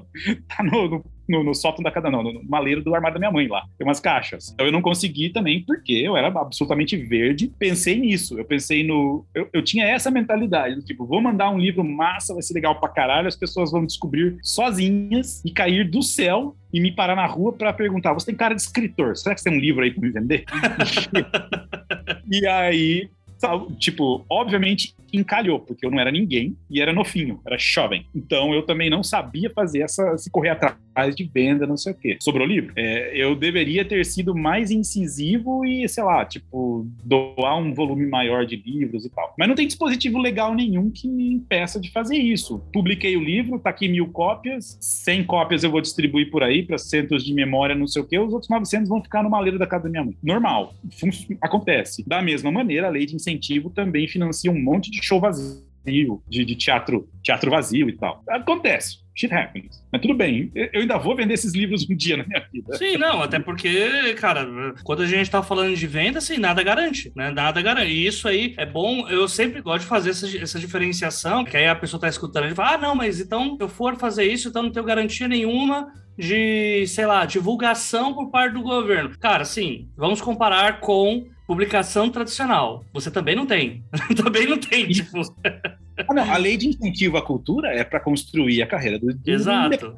tá no, no no, no sótão da casa, não, no maleiro do armário da minha mãe lá. Tem umas caixas. Então eu não consegui também, porque eu era absolutamente verde. Pensei nisso. Eu pensei no. Eu, eu tinha essa mentalidade, tipo, vou mandar um livro massa, vai ser legal pra caralho, as pessoas vão descobrir sozinhas e cair do céu e me parar na rua para perguntar: você tem cara de escritor, será que você tem um livro aí para me vender? e aí tipo, obviamente encalhou, porque eu não era ninguém e era novinho, era jovem. Então eu também não sabia fazer essa, se correr atrás de venda, não sei o quê. Sobrou livro? É, eu deveria ter sido mais incisivo e, sei lá, tipo, doar um volume maior de livros e tal. Mas não tem dispositivo legal nenhum que me impeça de fazer isso. Publiquei o livro, tá aqui mil cópias, 100 cópias eu vou distribuir por aí para centros de memória, não sei o quê, os outros 900 vão ficar no maleiro da casa da minha mãe. Normal, acontece. Da mesma maneira, a lei de incentivo também financia um monte de show vazio, de, de teatro, teatro vazio e tal. Acontece shit happens. Mas tudo bem, eu ainda vou vender esses livros um dia na minha vida. Sim, não, até porque, cara, quando a gente tá falando de venda, assim, nada garante, né? Nada garante. E isso aí é bom, eu sempre gosto de fazer essa, essa diferenciação, que aí a pessoa tá escutando e fala, ah, não, mas então eu for fazer isso, então não tenho garantia nenhuma de, sei lá, divulgação por parte do governo. Cara, sim, vamos comparar com publicação tradicional. Você também não tem. também não tem, tipo. Ah, não, a lei de incentivo à cultura é para construir a carreira do, do Exato.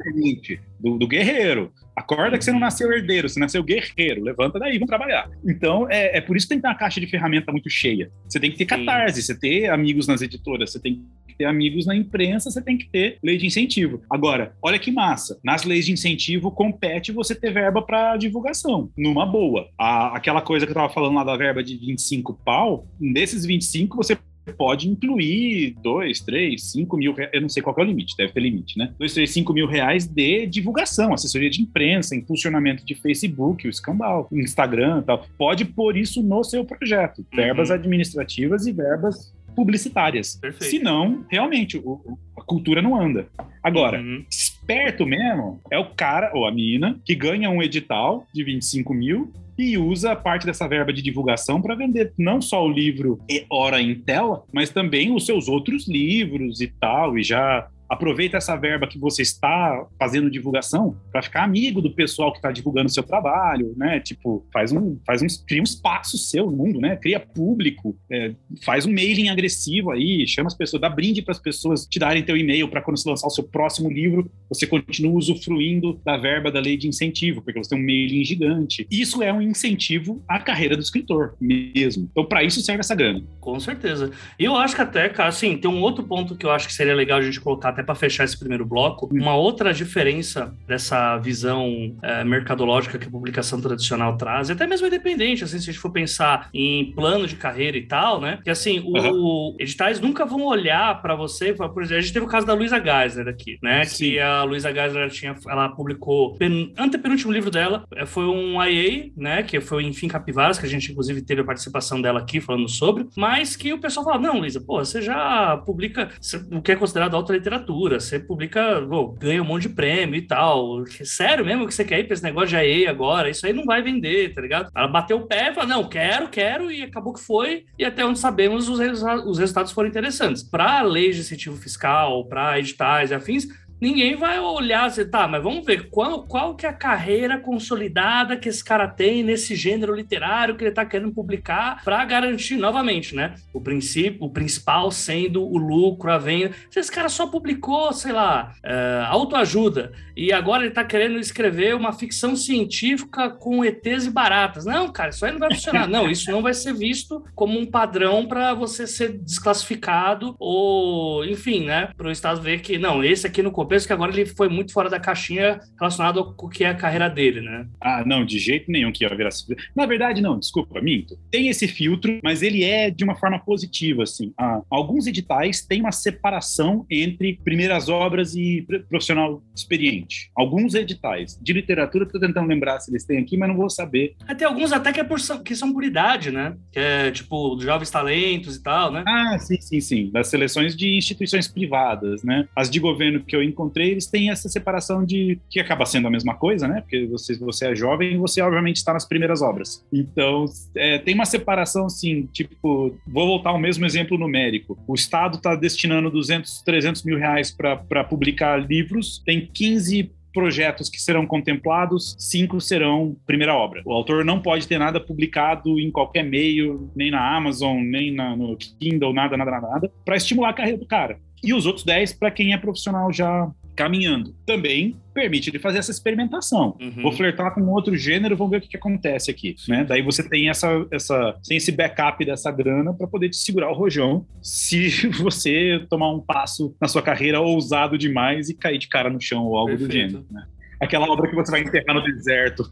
do, do, guerreiro. Acorda que você não nasceu herdeiro, você nasceu guerreiro. Levanta daí, vamos trabalhar. Então, é, é por isso que tem que ter uma caixa de ferramenta muito cheia. Você tem que ter catarse, você ter amigos nas editoras, você tem que ter amigos na imprensa, você tem que ter lei de incentivo. Agora, olha que massa. Nas leis de incentivo, compete você ter verba para divulgação, numa boa. A, aquela coisa que eu tava falando lá da verba de 25 pau, desses 25 você pode incluir dois, três, cinco mil reais, eu não sei qual é o limite, deve ter limite, né? Dois, três, cinco mil reais de divulgação, assessoria de imprensa, impulsionamento de Facebook, o escambau, Instagram tal. Pode pôr isso no seu projeto. Verbas uhum. administrativas e verbas publicitárias. Perfeito. Senão, realmente, o, a cultura não anda. Agora, uhum. esperto mesmo é o cara ou a mina que ganha um edital de 25 mil e usa parte dessa verba de divulgação para vender não só o livro e hora em tela, mas também os seus outros livros e tal, e já aproveita essa verba que você está fazendo divulgação para ficar amigo do pessoal que está divulgando seu trabalho, né? Tipo, faz um, faz um, cria um espaço seu no mundo, né? Cria público, é, faz um mailing agressivo aí, chama as pessoas, dá brinde para as pessoas te darem teu e-mail para quando você lançar o seu próximo livro, você continua usufruindo da verba da lei de incentivo, porque você tem um mailing gigante. Isso é um incentivo à carreira do escritor mesmo. Então, para isso serve essa grana. Com certeza. E eu acho que até, cara, assim, tem um outro ponto que eu acho que seria legal a gente colocar até para fechar esse primeiro bloco, uma outra diferença dessa visão é, mercadológica que a publicação tradicional traz, e até mesmo independente, assim, se a gente for pensar em plano de carreira e tal, né? Que assim, uhum. o editais nunca vão olhar para você, por exemplo, a gente teve o caso da Luisa Geisler aqui, né? Sim. Que a Luisa Geisler tinha, ela publicou pen, antepenúltimo livro dela, é, foi um IA, né? Que foi Enfim Capivaras, que a gente inclusive teve a participação dela aqui falando sobre, mas que o pessoal fala, não, Luisa, pô, você já publica o que é considerado alta literatura, você publica, ganha um monte de prêmio e tal. Sério mesmo que você quer ir pra esse negócio de IA agora? Isso aí não vai vender, tá ligado? Ela bateu o pé e falou, não, quero, quero, e acabou que foi, e até onde sabemos os, os resultados foram interessantes. Para leis de incentivo fiscal, para editais e afins, ninguém vai olhar assim, tá, mas vamos ver qual, qual que é a carreira consolidada que esse cara tem nesse gênero literário que ele está querendo publicar para garantir novamente, né? O princípio, o principal sendo o lucro, a venda. Se esse cara só publicou, sei lá, uh, autoajuda e agora ele está querendo escrever uma ficção científica com ETs e baratas. Não, cara, isso aí não vai funcionar. não, isso não vai ser visto como um padrão para você ser desclassificado ou, enfim, né? Para o Estado ver que, não, esse aqui no penso que agora ele foi muito fora da caixinha relacionado com o que é a carreira dele, né? Ah, não, de jeito nenhum que ia virar. Na verdade, não, desculpa, minto. Tem esse filtro, mas ele é de uma forma positiva, assim. Ah, alguns editais têm uma separação entre primeiras obras e profissional experiente. Alguns editais de literatura, estou tentando lembrar se eles têm aqui, mas não vou saber. Tem alguns até que, é por, que são por idade, né? Que é tipo jovens talentos e tal, né? Ah, sim, sim, sim. Das seleções de instituições privadas, né? As de governo que eu encontrei, eles têm essa separação de que acaba sendo a mesma coisa, né? Porque você, você é jovem e você obviamente está nas primeiras obras. Então, é, tem uma separação assim, tipo, vou voltar ao mesmo exemplo numérico. O Estado está destinando 200, 300 mil reais para publicar livros, tem 15 projetos que serão contemplados, cinco serão primeira obra. O autor não pode ter nada publicado em qualquer meio, nem na Amazon, nem na, no Kindle, nada, nada, nada, nada, para estimular a carreira do cara e os outros 10 para quem é profissional já caminhando. Também permite ele fazer essa experimentação. Uhum. Vou flertar com outro gênero, vamos ver o que, que acontece aqui. Né? Daí você tem essa, essa, tem esse backup dessa grana para poder te segurar o rojão se você tomar um passo na sua carreira ousado demais e cair de cara no chão ou algo Perfeito. do gênero. Né? Aquela obra que você vai enterrar no deserto.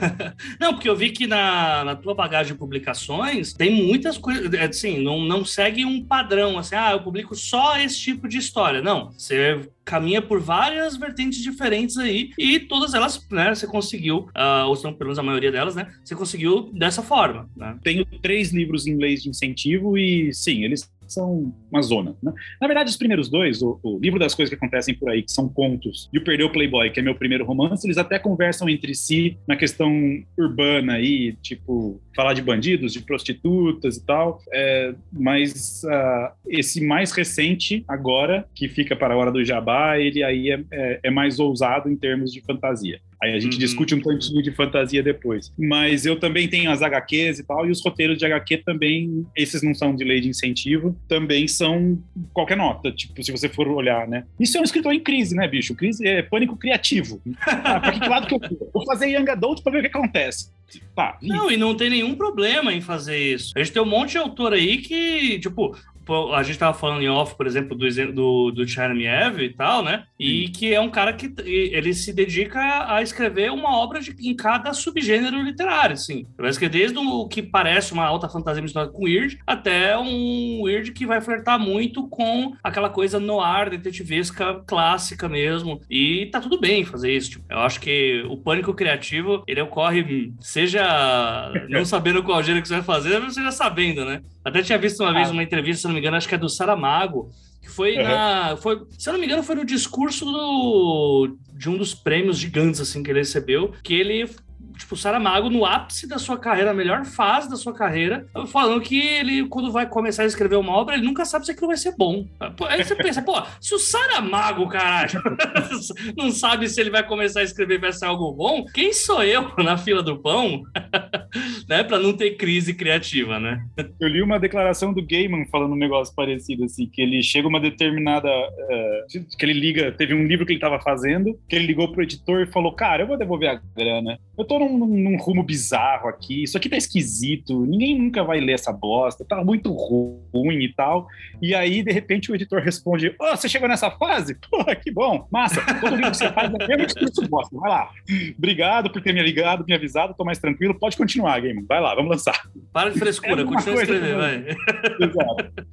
não, porque eu vi que na, na tua bagagem de publicações tem muitas coisas, é, assim, não, não segue um padrão, assim, ah, eu publico só esse tipo de história. Não, você caminha por várias vertentes diferentes aí e todas elas, né, você conseguiu, uh, ou são pelo menos a maioria delas, né, você conseguiu dessa forma, né? Tenho três livros em inglês de incentivo e, sim, eles são uma zona. Né? Na verdade, os primeiros dois, o, o, livro das coisas que acontecem por aí, que são contos, e o Perdeu Playboy, que é meu primeiro romance, eles até conversam entre si na questão urbana aí, tipo, falar de bandidos, de prostitutas e tal. É, mas uh, esse mais recente, agora, que fica para a hora do jabá, ele aí é, é, é mais ousado em termos de fantasia. Aí a gente uhum. discute um tantinho de fantasia depois. Mas eu também tenho as HQs e tal, e os roteiros de HQ também, esses não são de lei de incentivo, também são qualquer nota, tipo, se você for olhar, né? Isso é um escritor em crise, né, bicho? Crise é pânico criativo. Ah, pra que lado que eu vou? Vou fazer Young Adult pra ver o que acontece. Não, e não tem nenhum problema em fazer isso. A gente tem um monte de autor aí que, tipo, a gente tava falando em off, por exemplo, do, do, do Cheremiev e tal, né? E Sim. que é um cara que ele se dedica a escrever uma obra de, em cada subgênero literário, assim. Vai escrever desde o que parece uma alta fantasia misturada com weird, até um weird que vai flertar muito com aquela coisa noir, detetivesca, clássica mesmo. E tá tudo bem fazer isso. Tipo, eu acho que o pânico criativo, ele ocorre, seja não sabendo qual gênero que você vai fazer, seja sabendo, né? Até tinha visto uma vez ah. uma entrevista, se não me engano, acho que é do Saramago, que foi uhum. na. Foi, se eu não me engano, foi no discurso do, de um dos prêmios gigantes assim que ele recebeu, que ele tipo, Saramago no ápice da sua carreira, a melhor fase da sua carreira, falando que ele, quando vai começar a escrever uma obra, ele nunca sabe se aquilo vai ser bom. Aí você pensa, pô, se o Saramago, caralho, não sabe se ele vai começar a escrever vai ser algo bom, quem sou eu na fila do pão, né, pra não ter crise criativa, né? Eu li uma declaração do Gaiman falando um negócio parecido, assim, que ele chega uma determinada. Uh, que ele liga, teve um livro que ele tava fazendo, que ele ligou pro editor e falou: Cara, eu vou devolver a grana. Eu tô num num, num, rumo bizarro aqui, isso aqui tá esquisito, ninguém nunca vai ler essa bosta, tá muito ruim e tal. E aí, de repente, o editor responde: Ô, oh, você chegou nessa fase? Pô, que bom, massa. Todo livro que você faz é mesmo que bosta. Vai lá. Obrigado por ter me ligado, me avisado, tô mais tranquilo. Pode continuar, Game. Vai lá, vamos lançar. Para de frescura, é continua escrevendo, vai. Exato.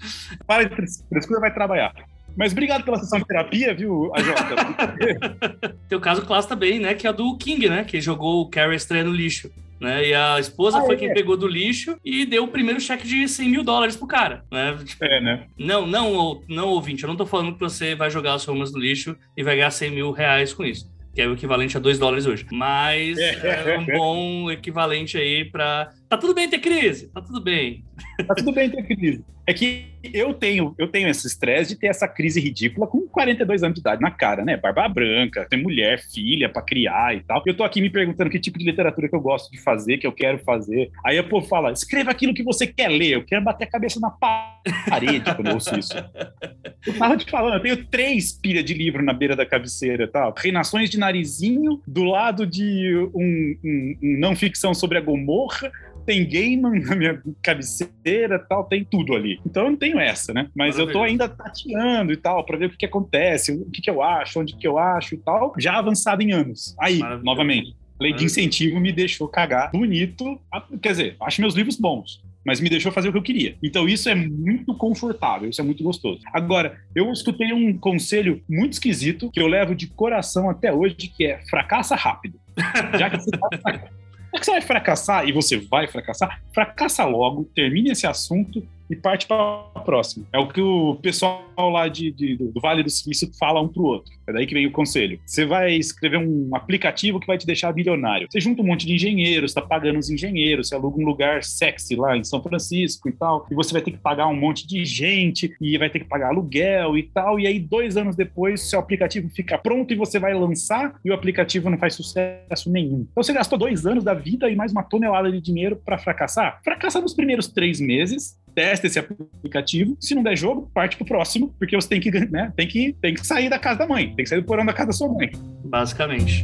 Para de frescura, vai trabalhar. Mas obrigado pela sessão de terapia, viu, AJ? Tem o caso clássico também, né? Que é do King, né? Que jogou o Carrie estreia no lixo. Né? E a esposa ah, foi é. quem pegou do lixo e deu o primeiro cheque de 100 mil dólares pro cara, né? Tipo, é, né? Não, não, não, ouvinte, eu não tô falando que você vai jogar as romas no lixo e vai ganhar 100 mil reais com isso que é o equivalente a 2 dólares hoje. Mas é, é um bom equivalente aí para. Tá tudo bem ter crise, tá tudo bem. Tá tudo bem ter crise. É que eu tenho, eu tenho esse estresse de ter essa crise ridícula com 42 anos de idade na cara, né? Barba branca, tem mulher, filha para criar e tal. Eu tô aqui me perguntando que tipo de literatura que eu gosto de fazer, que eu quero fazer. Aí o povo fala: escreva aquilo que você quer ler. Eu quero bater a cabeça na parede quando eu ouço isso. Eu tava te falando, eu tenho três pilhas de livro na beira da cabeceira tal. Reinações de Narizinho, do lado de um, um, um não ficção sobre a Gomorra, tem Gaiman na minha cabeceira tal, tem tudo ali. Então eu não tenho essa, né? Mas eu tô ainda tateando e tal, para ver o que, que acontece, o que, que eu acho, onde que eu acho e tal, já avançado em anos. Aí, novamente, lei de incentivo me deixou cagar bonito. Quer dizer, acho meus livros bons mas me deixou fazer o que eu queria. Então isso é muito confortável, isso é muito gostoso. Agora, eu escutei um conselho muito esquisito que eu levo de coração até hoje, que é fracassa rápido. Já que você tá é que você vai fracassar e você vai fracassar, fracassa logo, termine esse assunto e parte para a próxima. É o que o pessoal lá de, de, do Vale do Silício fala um para o outro. É daí que vem o conselho. Você vai escrever um aplicativo que vai te deixar bilionário. Você junta um monte de engenheiros, está pagando os engenheiros, você aluga um lugar sexy lá em São Francisco e tal, e você vai ter que pagar um monte de gente e vai ter que pagar aluguel e tal. E aí, dois anos depois, seu aplicativo fica pronto e você vai lançar e o aplicativo não faz sucesso nenhum. Então você gastou dois anos da vida e mais uma tonelada de dinheiro para fracassar. Fracassa nos primeiros três meses, testa esse aplicativo. Se não der jogo, parte pro próximo, porque você tem que, né, tem que, tem que sair da casa da mãe, tem que sair do porão da casa da sua mãe. Basicamente.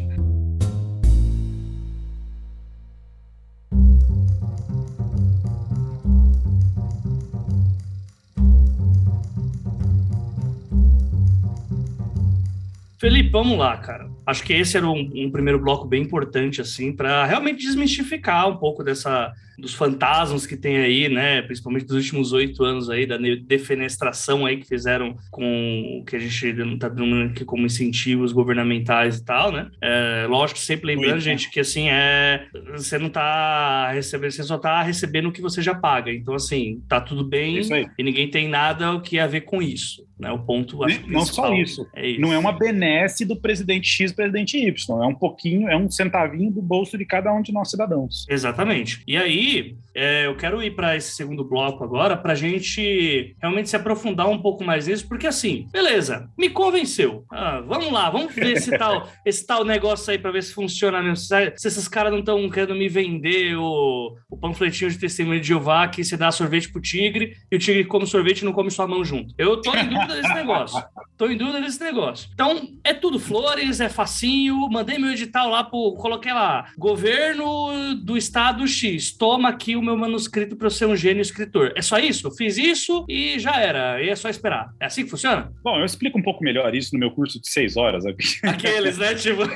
Felipe, vamos lá, cara. Acho que esse era um, um primeiro bloco bem importante, assim, para realmente desmistificar um pouco dessa dos fantasmas que tem aí, né? Principalmente dos últimos oito anos aí, da defenestração aí que fizeram com o que a gente está dando aqui como incentivos governamentais e tal, né? É, lógico, sempre lembrando, gente, que assim, é, você não está recebendo, você só está recebendo o que você já paga. Então, assim, tá tudo bem e ninguém tem nada o que a ver com isso. Né? O ponto acho, Não só isso. É isso. Não é uma benesse do presidente X, presidente Y. É um pouquinho, é um centavinho do bolso de cada um de nós cidadãos. Exatamente. E aí, é, eu quero ir para esse segundo bloco agora para a gente realmente se aprofundar um pouco mais nisso, porque assim, beleza, me convenceu. Ah, vamos lá, vamos ver esse tal, esse tal negócio aí para ver se funciona mesmo. Se, se esses caras não estão querendo me vender o, o panfletinho de testemunho de Jeová que você dá sorvete pro tigre e o tigre come sorvete e não come sua mão junto. Eu tô em dúvida desse negócio. Tô em dúvida desse negócio. Então, é tudo flores, é facinho. Mandei meu edital lá pro. Coloquei lá, governo do estado X. Toma toma aqui o meu manuscrito para eu ser um gênio escritor. É só isso? Eu fiz isso e já era. E é só esperar. É assim que funciona? Bom, eu explico um pouco melhor isso no meu curso de seis horas. Aqueles, né? Tipo.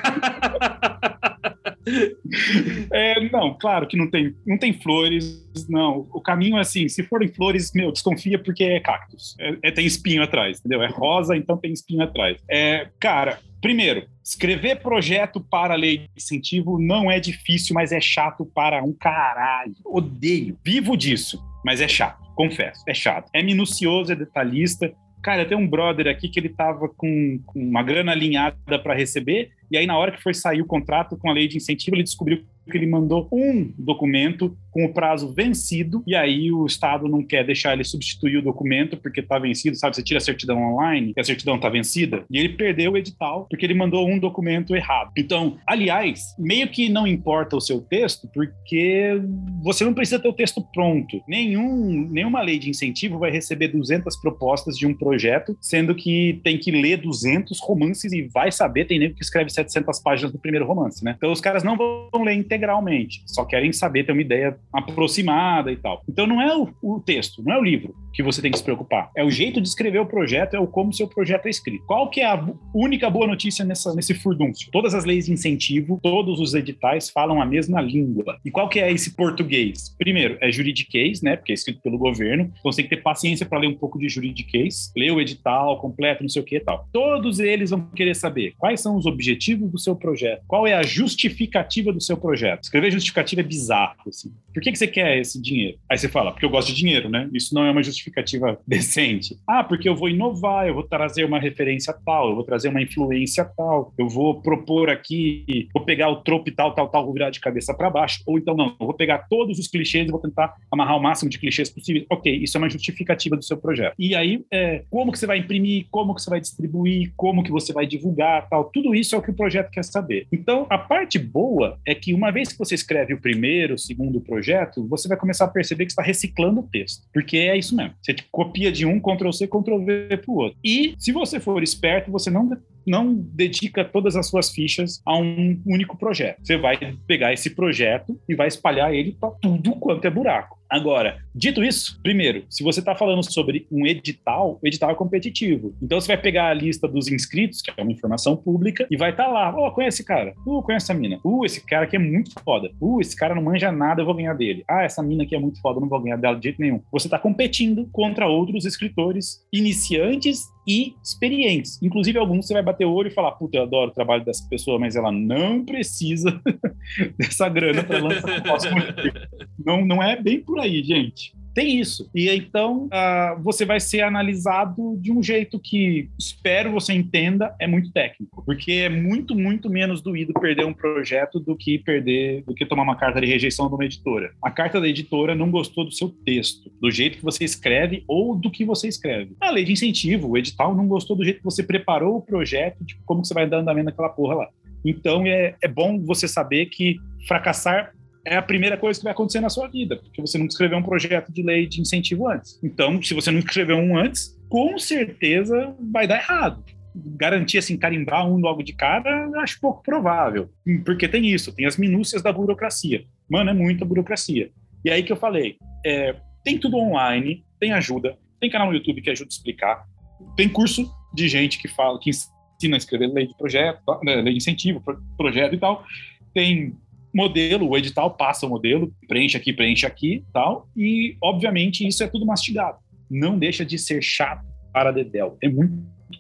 É, não, claro que não tem, não tem flores, não. O caminho é assim, se forem flores, meu, desconfia porque é cactus. É, é, tem espinho atrás, entendeu? É rosa, então tem espinho atrás. É, cara, Primeiro, escrever projeto para lei de incentivo não é difícil, mas é chato para um caralho. Odeio. Vivo disso, mas é chato, confesso. É chato. É minucioso, é detalhista. Cara, tem um brother aqui que ele tava com, com uma grana alinhada para receber, e aí na hora que foi sair o contrato com a lei de incentivo, ele descobriu que ele mandou um documento com o prazo vencido, e aí o Estado não quer deixar ele substituir o documento porque está vencido, sabe? Você tira a certidão online e a certidão está vencida, e ele perdeu o edital porque ele mandou um documento errado. Então, aliás, meio que não importa o seu texto, porque você não precisa ter o texto pronto. Nenhum, nenhuma lei de incentivo vai receber 200 propostas de um projeto, sendo que tem que ler 200 romances e vai saber, tem nem que escreve 700 páginas do primeiro romance, né? Então os caras não vão ler integralmente, só querem saber ter uma ideia aproximada e tal. Então não é o, o texto, não é o livro que você tem que se preocupar. É o jeito de escrever o projeto, é o como seu projeto é escrito. Qual que é a única boa notícia nessa, nesse furdúncio? Todas as leis de incentivo, todos os editais falam a mesma língua. E qual que é esse português? Primeiro, é juridiquês, né? Porque é escrito pelo governo. Então você tem que ter paciência para ler um pouco de juridiquês, ler o edital completo, não sei o que e tal. Todos eles vão querer saber quais são os objetivos do seu projeto, qual é a justificativa do seu projeto. Escrever justificativa é bizarro, assim. Por que, que você quer esse dinheiro? Aí você fala, porque eu gosto de dinheiro, né? Isso não é uma justificativa decente. Ah, porque eu vou inovar, eu vou trazer uma referência tal, eu vou trazer uma influência tal, eu vou propor aqui, vou pegar o trope tal, tal, tal, vou virar de cabeça para baixo. Ou então, não, eu vou pegar todos os clichês e vou tentar amarrar o máximo de clichês possível. Ok, isso é uma justificativa do seu projeto. E aí, é, como que você vai imprimir, como que você vai distribuir, como que você vai divulgar, tal, tudo isso é o que o projeto quer saber. Então, a parte boa é que uma vez que você escreve o primeiro, o segundo projeto, você vai começar a perceber que está reciclando o texto, porque é isso mesmo. Você copia de um, Ctrl C, Ctrl V para o outro. E se você for esperto, você não não dedica todas as suas fichas a um único projeto. Você vai pegar esse projeto e vai espalhar ele para tudo quanto é buraco. Agora, dito isso, primeiro, se você está falando sobre um edital, o edital é competitivo. Então você vai pegar a lista dos inscritos, que é uma informação pública, e vai estar tá lá, ó, oh, conhece esse cara, uh, conhece essa mina, uh, esse cara aqui é muito foda, uh, esse cara não manja nada, eu vou ganhar dele, ah, essa mina aqui é muito foda, eu não vou ganhar dela de jeito nenhum. Você está competindo contra outros escritores iniciantes e experientes. Inclusive, alguns você vai bater o olho e falar: Puta, eu adoro o trabalho dessa pessoa, mas ela não precisa dessa grana para lançar o próximo Não, não é bem por aí, gente. Tem isso. E então uh, você vai ser analisado de um jeito que espero você entenda, é muito técnico. Porque é muito, muito menos doído perder um projeto do que perder, do que tomar uma carta de rejeição de uma editora. A carta da editora não gostou do seu texto, do jeito que você escreve ou do que você escreve. A lei de incentivo, o edital não gostou do jeito que você preparou o projeto, de como que você vai dar andamento naquela porra lá. Então é, é bom você saber que fracassar é a primeira coisa que vai acontecer na sua vida, porque você não escreveu um projeto de lei de incentivo antes. Então, se você não escreveu um antes, com certeza vai dar errado. Garantir assim, carimbar um logo de cara, acho pouco provável. Porque tem isso, tem as minúcias da burocracia. Mano, é muita burocracia. E aí que eu falei, é, tem tudo online, tem ajuda, tem canal no YouTube que ajuda a explicar, tem curso de gente que fala, que ensina a escrever lei de projeto, né, lei de incentivo, projeto e tal. Tem modelo, o edital passa o modelo, preenche aqui, preenche aqui, tal, e obviamente isso é tudo mastigado. Não deixa de ser chato para Dedel. É muito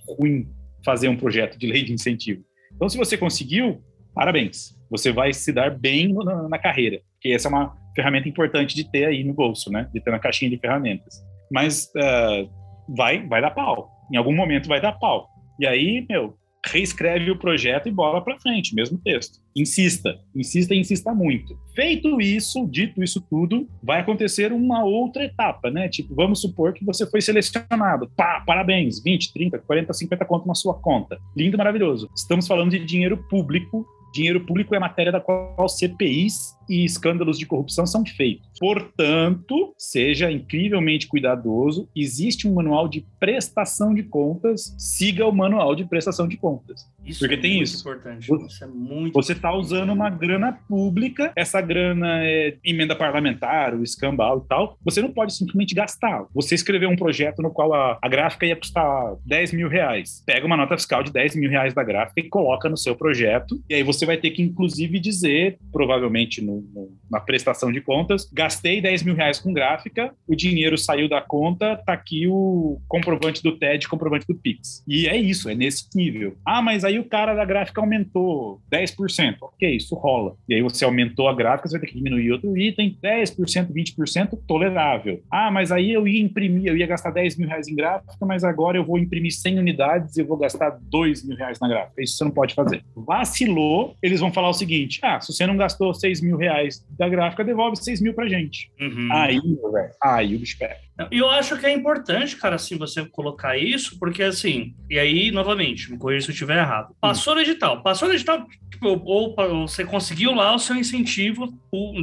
ruim fazer um projeto de lei de incentivo. Então, se você conseguiu, parabéns. Você vai se dar bem na, na carreira, porque essa é uma ferramenta importante de ter aí no bolso, né? De ter na caixinha de ferramentas. Mas uh, vai, vai dar pau. Em algum momento vai dar pau. E aí, meu, reescreve o projeto e bola para frente, mesmo texto. Insista, insista e insista muito. Feito isso, dito isso tudo, vai acontecer uma outra etapa, né? Tipo, vamos supor que você foi selecionado. Pá, parabéns, 20, 30, 40, 50 conto na sua conta. Lindo, maravilhoso. Estamos falando de dinheiro público dinheiro público é matéria da qual CPIs e escândalos de corrupção são feitos. Portanto, seja incrivelmente cuidadoso. Existe um manual de prestação de contas. Siga o manual de prestação de contas. Isso Porque é tem isso. importante. Isso é muito Você está usando uma grana pública, essa grana é emenda parlamentar, o escambau e tal. Você não pode simplesmente gastar. Você escreveu um projeto no qual a, a gráfica ia custar 10 mil reais. Pega uma nota fiscal de 10 mil reais da gráfica e coloca no seu projeto. E aí você vai ter que, inclusive, dizer, provavelmente no, no, na prestação de contas, gastei 10 mil reais com gráfica, o dinheiro saiu da conta, tá aqui o comprovante do TED, comprovante do Pix. E é isso, é nesse nível. Ah, mas aí o cara da gráfica aumentou 10%. Ok, isso rola. E aí você aumentou a gráfica, você vai ter que diminuir outro item, 10%, 20% tolerável. Ah, mas aí eu ia imprimir, eu ia gastar 10 mil reais em gráfica, mas agora eu vou imprimir 100 unidades e eu vou gastar 2 mil reais na gráfica. Isso você não pode fazer. Vacilou, eles vão falar o seguinte: ah, se você não gastou 6 mil reais da gráfica, devolve 6 mil pra gente. Uhum. Aí, velho, aí o bicho pega. E eu acho que é importante, cara, assim, você colocar isso, porque assim, e aí, novamente, me corrija se eu estiver errado. Passou no edital, passou no edital, tipo, ou, ou você conseguiu lá o seu incentivo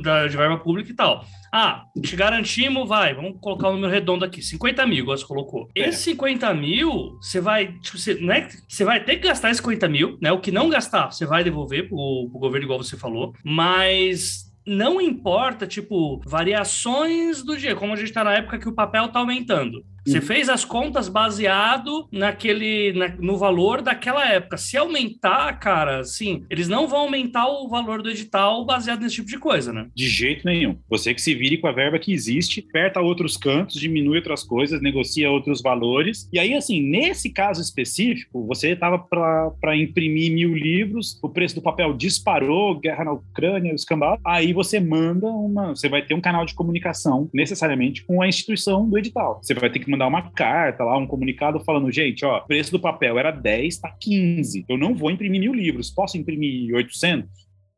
da, de verba pública e tal. Ah, te garantimos, vai, vamos colocar um número redondo aqui, 50 mil, você colocou. É. Esses 50 mil, você vai, tipo, você, não é, você vai ter que gastar esses 50 mil, né? O que não gastar, você vai devolver pro, pro governo, igual você falou, mas não importa, tipo, variações do dia, como a gente está na época que o papel está aumentando. Você uhum. fez as contas baseado naquele na, no valor daquela época. Se aumentar, cara, sim, eles não vão aumentar o valor do edital baseado nesse tipo de coisa, né? De jeito nenhum. Você que se vire com a verba que existe, aperta outros cantos, diminui outras coisas, negocia outros valores. E aí, assim, nesse caso específico, você estava para imprimir mil livros, o preço do papel disparou, guerra na Ucrânia, o escambau. Aí você manda uma. Você vai ter um canal de comunicação necessariamente com a instituição do edital. Você vai ter que mandar uma carta lá, um comunicado falando, gente, ó, preço do papel era 10, tá 15. Eu não vou imprimir mil livros, posso imprimir 800?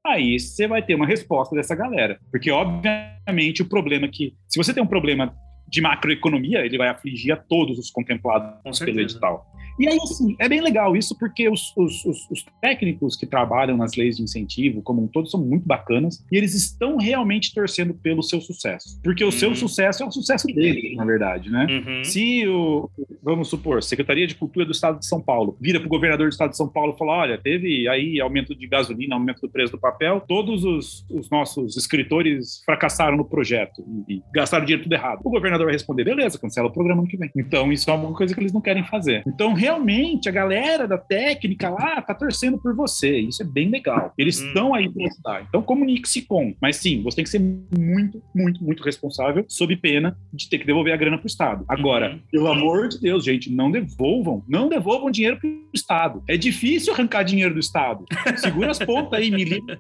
Aí você vai ter uma resposta dessa galera. Porque, obviamente, o problema é que, se você tem um problema de macroeconomia, ele vai afligir a todos os contemplados pelo edital. E aí, assim, é bem legal isso, porque os, os, os, os, técnicos que trabalham nas leis de incentivo, como um todo, são muito bacanas, e eles estão realmente torcendo pelo seu sucesso. Porque o uhum. seu sucesso é o sucesso deles, na verdade, né? Uhum. Se o, vamos supor, Secretaria de Cultura do Estado de São Paulo vira para o governador do Estado de São Paulo e fala: olha, teve aí aumento de gasolina, aumento do preço do papel, todos os, os nossos escritores fracassaram no projeto e, e gastaram dinheiro tudo errado. O governador vai responder: beleza, cancela o programa ano que vem. Então, isso é uma coisa que eles não querem fazer. Então, realmente a galera da técnica lá tá torcendo por você. Isso é bem legal. Eles estão hum. aí para ajudar. Então comunique-se com. Mas sim, você tem que ser muito, muito, muito responsável, sob pena de ter que devolver a grana pro Estado. Agora, uhum. pelo amor de Deus, gente, não devolvam, não devolvam dinheiro pro Estado. É difícil arrancar dinheiro do Estado. Segura as pontas aí, me liga.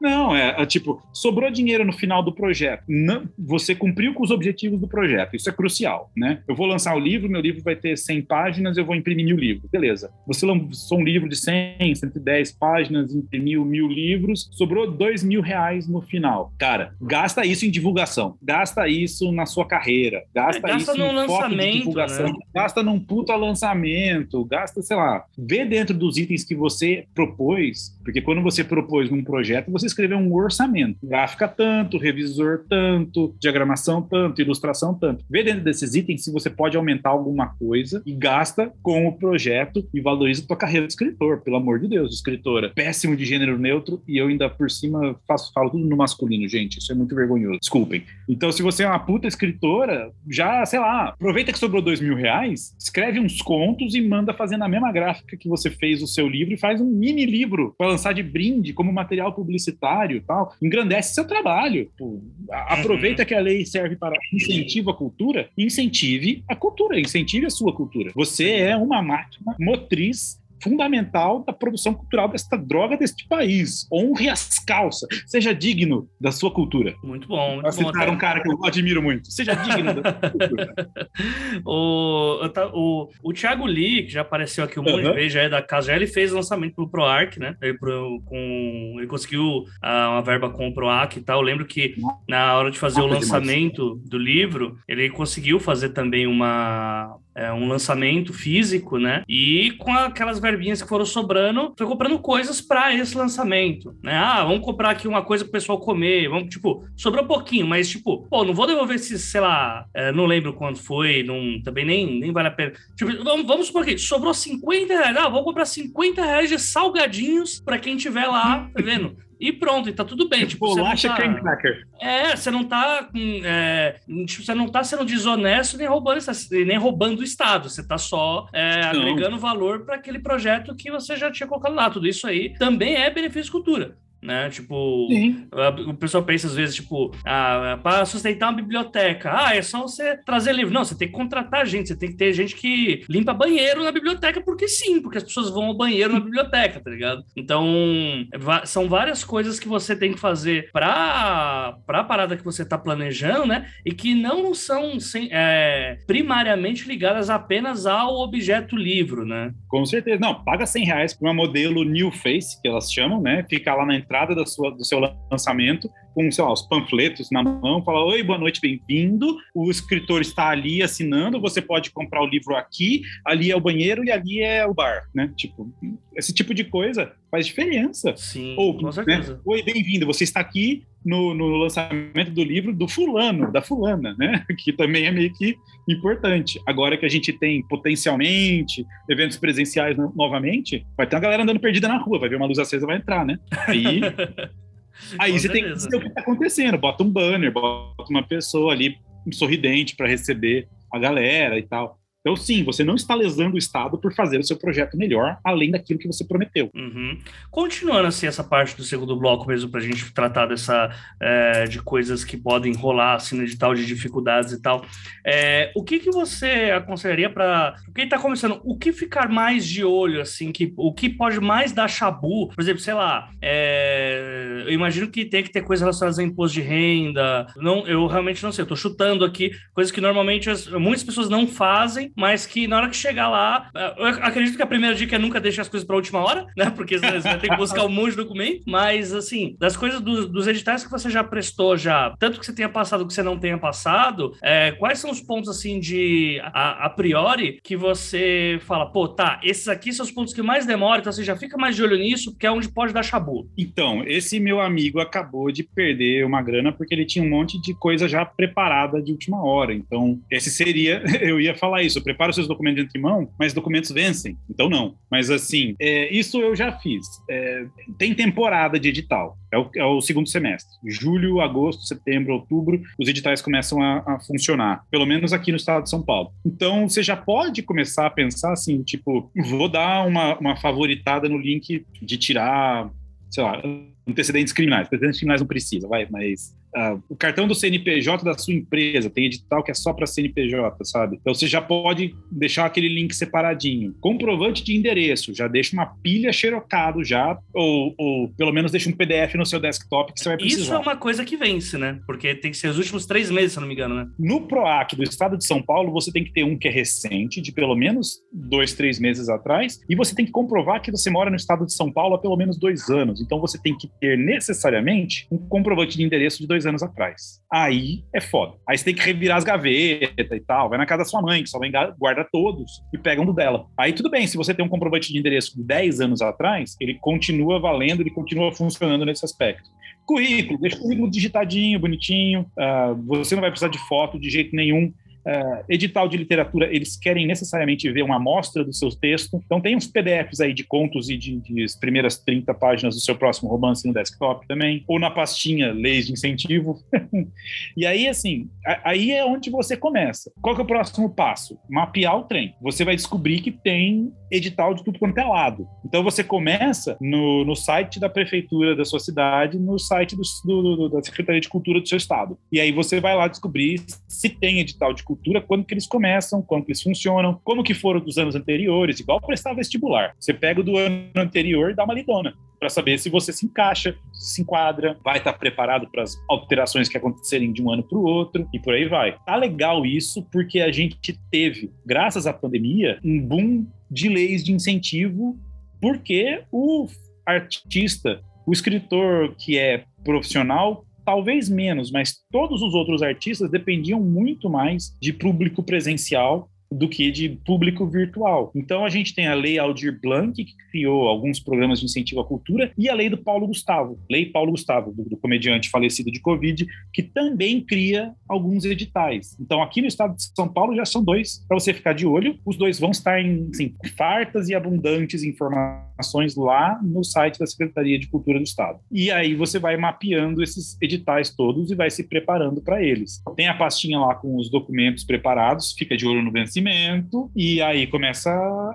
Não, é, é, tipo, sobrou dinheiro no final do projeto. Não, você cumpriu com os objetivos do projeto. Isso é crucial, né? Eu vou lançar o livro, meu livro vai ter 100 páginas, eu vou imprimir mil livros. Beleza. Você lançou um livro de 100, 110 páginas, imprimiu mil livros, sobrou dois mil reais no final. Cara, gasta isso em divulgação. Gasta isso na sua carreira. Gasta, é, gasta isso em foco de divulgação. Né? Gasta num puta lançamento. Gasta, sei lá, vê dentro dos itens que você propôs, porque quando você propôs um projeto, você escreveu um orçamento. Gráfica tanto, revisor tanto, diagramação tanto, ilustração tanto. Vê dentro desses itens se você pode aumentar alguma coisa e gasta com o projeto e valoriza a tua carreira de escritor, pelo amor de Deus, escritora. Péssimo de gênero neutro e eu ainda por cima faço, falo tudo no masculino, gente. Isso é muito vergonhoso. Desculpem. Então, se você é uma puta escritora, já, sei lá, aproveita que sobrou dois mil reais, escreve uns contos e manda fazer na mesma gráfica que você fez o seu livro e faz um mini livro para lançar de brinde como material publicitário e tal. Engrandece seu trabalho. Pô, aproveita uhum. que a lei serve para incentivar a cultura, incentive a cultura, incentive a sua cultura. Você é uma máquina motriz fundamental da produção cultural desta droga deste país. Honre as calças. Seja digno da sua cultura. Muito bom. Muito bom, um cara que eu admiro muito. Seja digno da sua cultura. o, o, o Thiago Lee, que já apareceu aqui um monte de vezes, já é da casa, já ele fez lançamento pro ProArc, né? Ele, pro, com, ele conseguiu uh, uma verba com o ProArc e tal. Eu lembro que na hora de fazer o lançamento do livro, ele conseguiu fazer também uma é, um lançamento físico, né? E com aquelas verbinhas que foram sobrando, foi comprando coisas para esse lançamento, né? Ah, vamos comprar aqui uma coisa pro pessoal comer, vamos, tipo, sobrou pouquinho, mas, tipo, pô, não vou devolver esse, sei lá, é, não lembro quando foi, não, também nem, nem vale a pena. Tipo, vamos, vamos supor que sobrou 50 reais, ah, vou comprar 50 reais de salgadinhos para quem tiver lá, tá vendo? E pronto, e tá tudo bem. Tipo, Bolacha tá... cream cracker. É, você não tá é, tipo, você não tá sendo desonesto nem roubando, nem roubando o Estado. Você tá só é, agregando valor para aquele projeto que você já tinha colocado lá. Tudo isso aí também é benefício cultura né? Tipo, o pessoal pensa às vezes, tipo, ah, para sustentar uma biblioteca, ah, é só você trazer livro. Não, você tem que contratar gente, você tem que ter gente que limpa banheiro na biblioteca, porque sim, porque as pessoas vão ao banheiro na biblioteca, tá ligado? Então, são várias coisas que você tem que fazer para a parada que você tá planejando, né? E que não são sem, é, primariamente ligadas apenas ao objeto livro, né? Com certeza. Não, paga 100 reais para uma modelo New Face, que elas chamam, né? Fica lá na entrada entrada da sua, do seu lançamento, com, sei lá, os panfletos na mão, fala, oi, boa noite, bem-vindo, o escritor está ali assinando, você pode comprar o livro aqui, ali é o banheiro e ali é o bar, né? Tipo, esse tipo de coisa faz diferença. Sim, Ou, com né? certeza. Oi, bem-vindo, você está aqui no, no lançamento do livro do fulano, da fulana, né? Que também é meio que importante. Agora que a gente tem potencialmente eventos presenciais no- novamente, vai ter uma galera andando perdida na rua, vai ver uma luz acesa, vai entrar, né? Aí, aí Com você tem que certeza. dizer o que está acontecendo. Bota um banner, bota uma pessoa ali sorridente para receber a galera e tal. Então, sim, você não está lesando o Estado por fazer o seu projeto melhor, além daquilo que você prometeu. Uhum. Continuando assim essa parte do segundo bloco mesmo para a gente tratar dessa é, de coisas que podem rolar assim no edital de dificuldades e tal. É, o que que você aconselharia para quem está começando? O que ficar mais de olho assim? Que o que pode mais dar chabu? Por exemplo, sei lá. é, eu imagino que tem que ter coisas relacionadas a imposto de renda. Não, eu realmente não sei. Eu tô chutando aqui coisas que normalmente as- muitas pessoas não fazem, mas que na hora que chegar lá, eu acredito que a primeira dica é nunca deixar as coisas para última hora, né? Porque você vai ter que buscar um monte de documento. Mas assim, das coisas do- dos editais que você já prestou já, tanto que você tenha passado que você não tenha passado, é, quais são os pontos assim de a, a priori que você fala, pô, tá, esses aqui são os pontos que mais demoram, então você já fica mais de olho nisso, porque é onde pode dar chabu. Então, esse meu amigo acabou de perder uma grana porque ele tinha um monte de coisa já preparada de última hora. Então, esse seria, eu ia falar isso, prepara os seus documentos de antemão, mas documentos vencem. Então, não. Mas, assim, é, isso eu já fiz. É, tem temporada de edital. É o, é o segundo semestre. Julho, agosto, setembro, outubro, os editais começam a, a funcionar. Pelo menos aqui no estado de São Paulo. Então, você já pode começar a pensar assim, tipo, vou dar uma, uma favoritada no link de tirar, sei lá, antecedentes criminais. Antecedentes criminais não precisa, vai, mas ah, o cartão do CNPJ da sua empresa tem edital que é só para CNPJ, sabe? Então você já pode deixar aquele link separadinho. Comprovante de endereço, já deixa uma pilha xerocado já, ou, ou pelo menos deixa um PDF no seu desktop que você vai precisar. Isso é uma coisa que vence, né? Porque tem que ser os últimos três meses, se não me engano, né? No PROAC do estado de São Paulo, você tem que ter um que é recente, de pelo menos dois, três meses atrás, e você tem que comprovar que você mora no estado de São Paulo há pelo menos dois anos. Então você tem que ter necessariamente um comprovante de endereço de dois anos atrás. Aí é foda. Aí você tem que revirar as gavetas e tal. Vai na casa da sua mãe, que sua mãe guarda todos e pega um do dela. Aí tudo bem, se você tem um comprovante de endereço de 10 anos atrás, ele continua valendo, ele continua funcionando nesse aspecto. Currículo, deixa o currículo digitadinho, bonitinho. ah, você não vai precisar de foto de jeito nenhum. Ah, edital de literatura, eles querem necessariamente ver uma amostra do seu texto. Então, tem uns PDFs aí de contos e de, de as primeiras 30 páginas do seu próximo romance no desktop também, ou na pastinha Leis de Incentivo. e aí, assim, a- aí é onde você começa. Qual que é o próximo passo? Mapear o trem. Você vai descobrir que tem edital de tudo quanto é lado. Então, você começa no, no site da prefeitura da sua cidade, no site do, do- do- da Secretaria de Cultura do seu estado. E aí você vai lá descobrir se tem edital de cultura, quando que eles começam, quando que eles funcionam, como que foram dos anos anteriores, igual prestar vestibular. Você pega o do ano anterior e dá uma lidona para saber se você se encaixa, se enquadra, vai estar preparado para as alterações que acontecerem de um ano para o outro e por aí vai. Tá legal isso porque a gente teve, graças à pandemia, um boom de leis de incentivo porque o artista, o escritor que é profissional, talvez menos, mas todos os outros artistas dependiam muito mais de público presencial do que de público virtual. Então a gente tem a Lei Aldir Blanc, que criou alguns programas de incentivo à cultura, e a Lei do Paulo Gustavo, Lei Paulo Gustavo, do, do comediante falecido de Covid, que também cria alguns editais. Então aqui no estado de São Paulo já são dois para você ficar de olho. Os dois vão estar em assim, fartas e abundantes informações lá no site da Secretaria de Cultura do Estado. E aí você vai mapeando esses editais todos e vai se preparando para eles. Tem a pastinha lá com os documentos preparados, fica de olho no vencimento e aí começa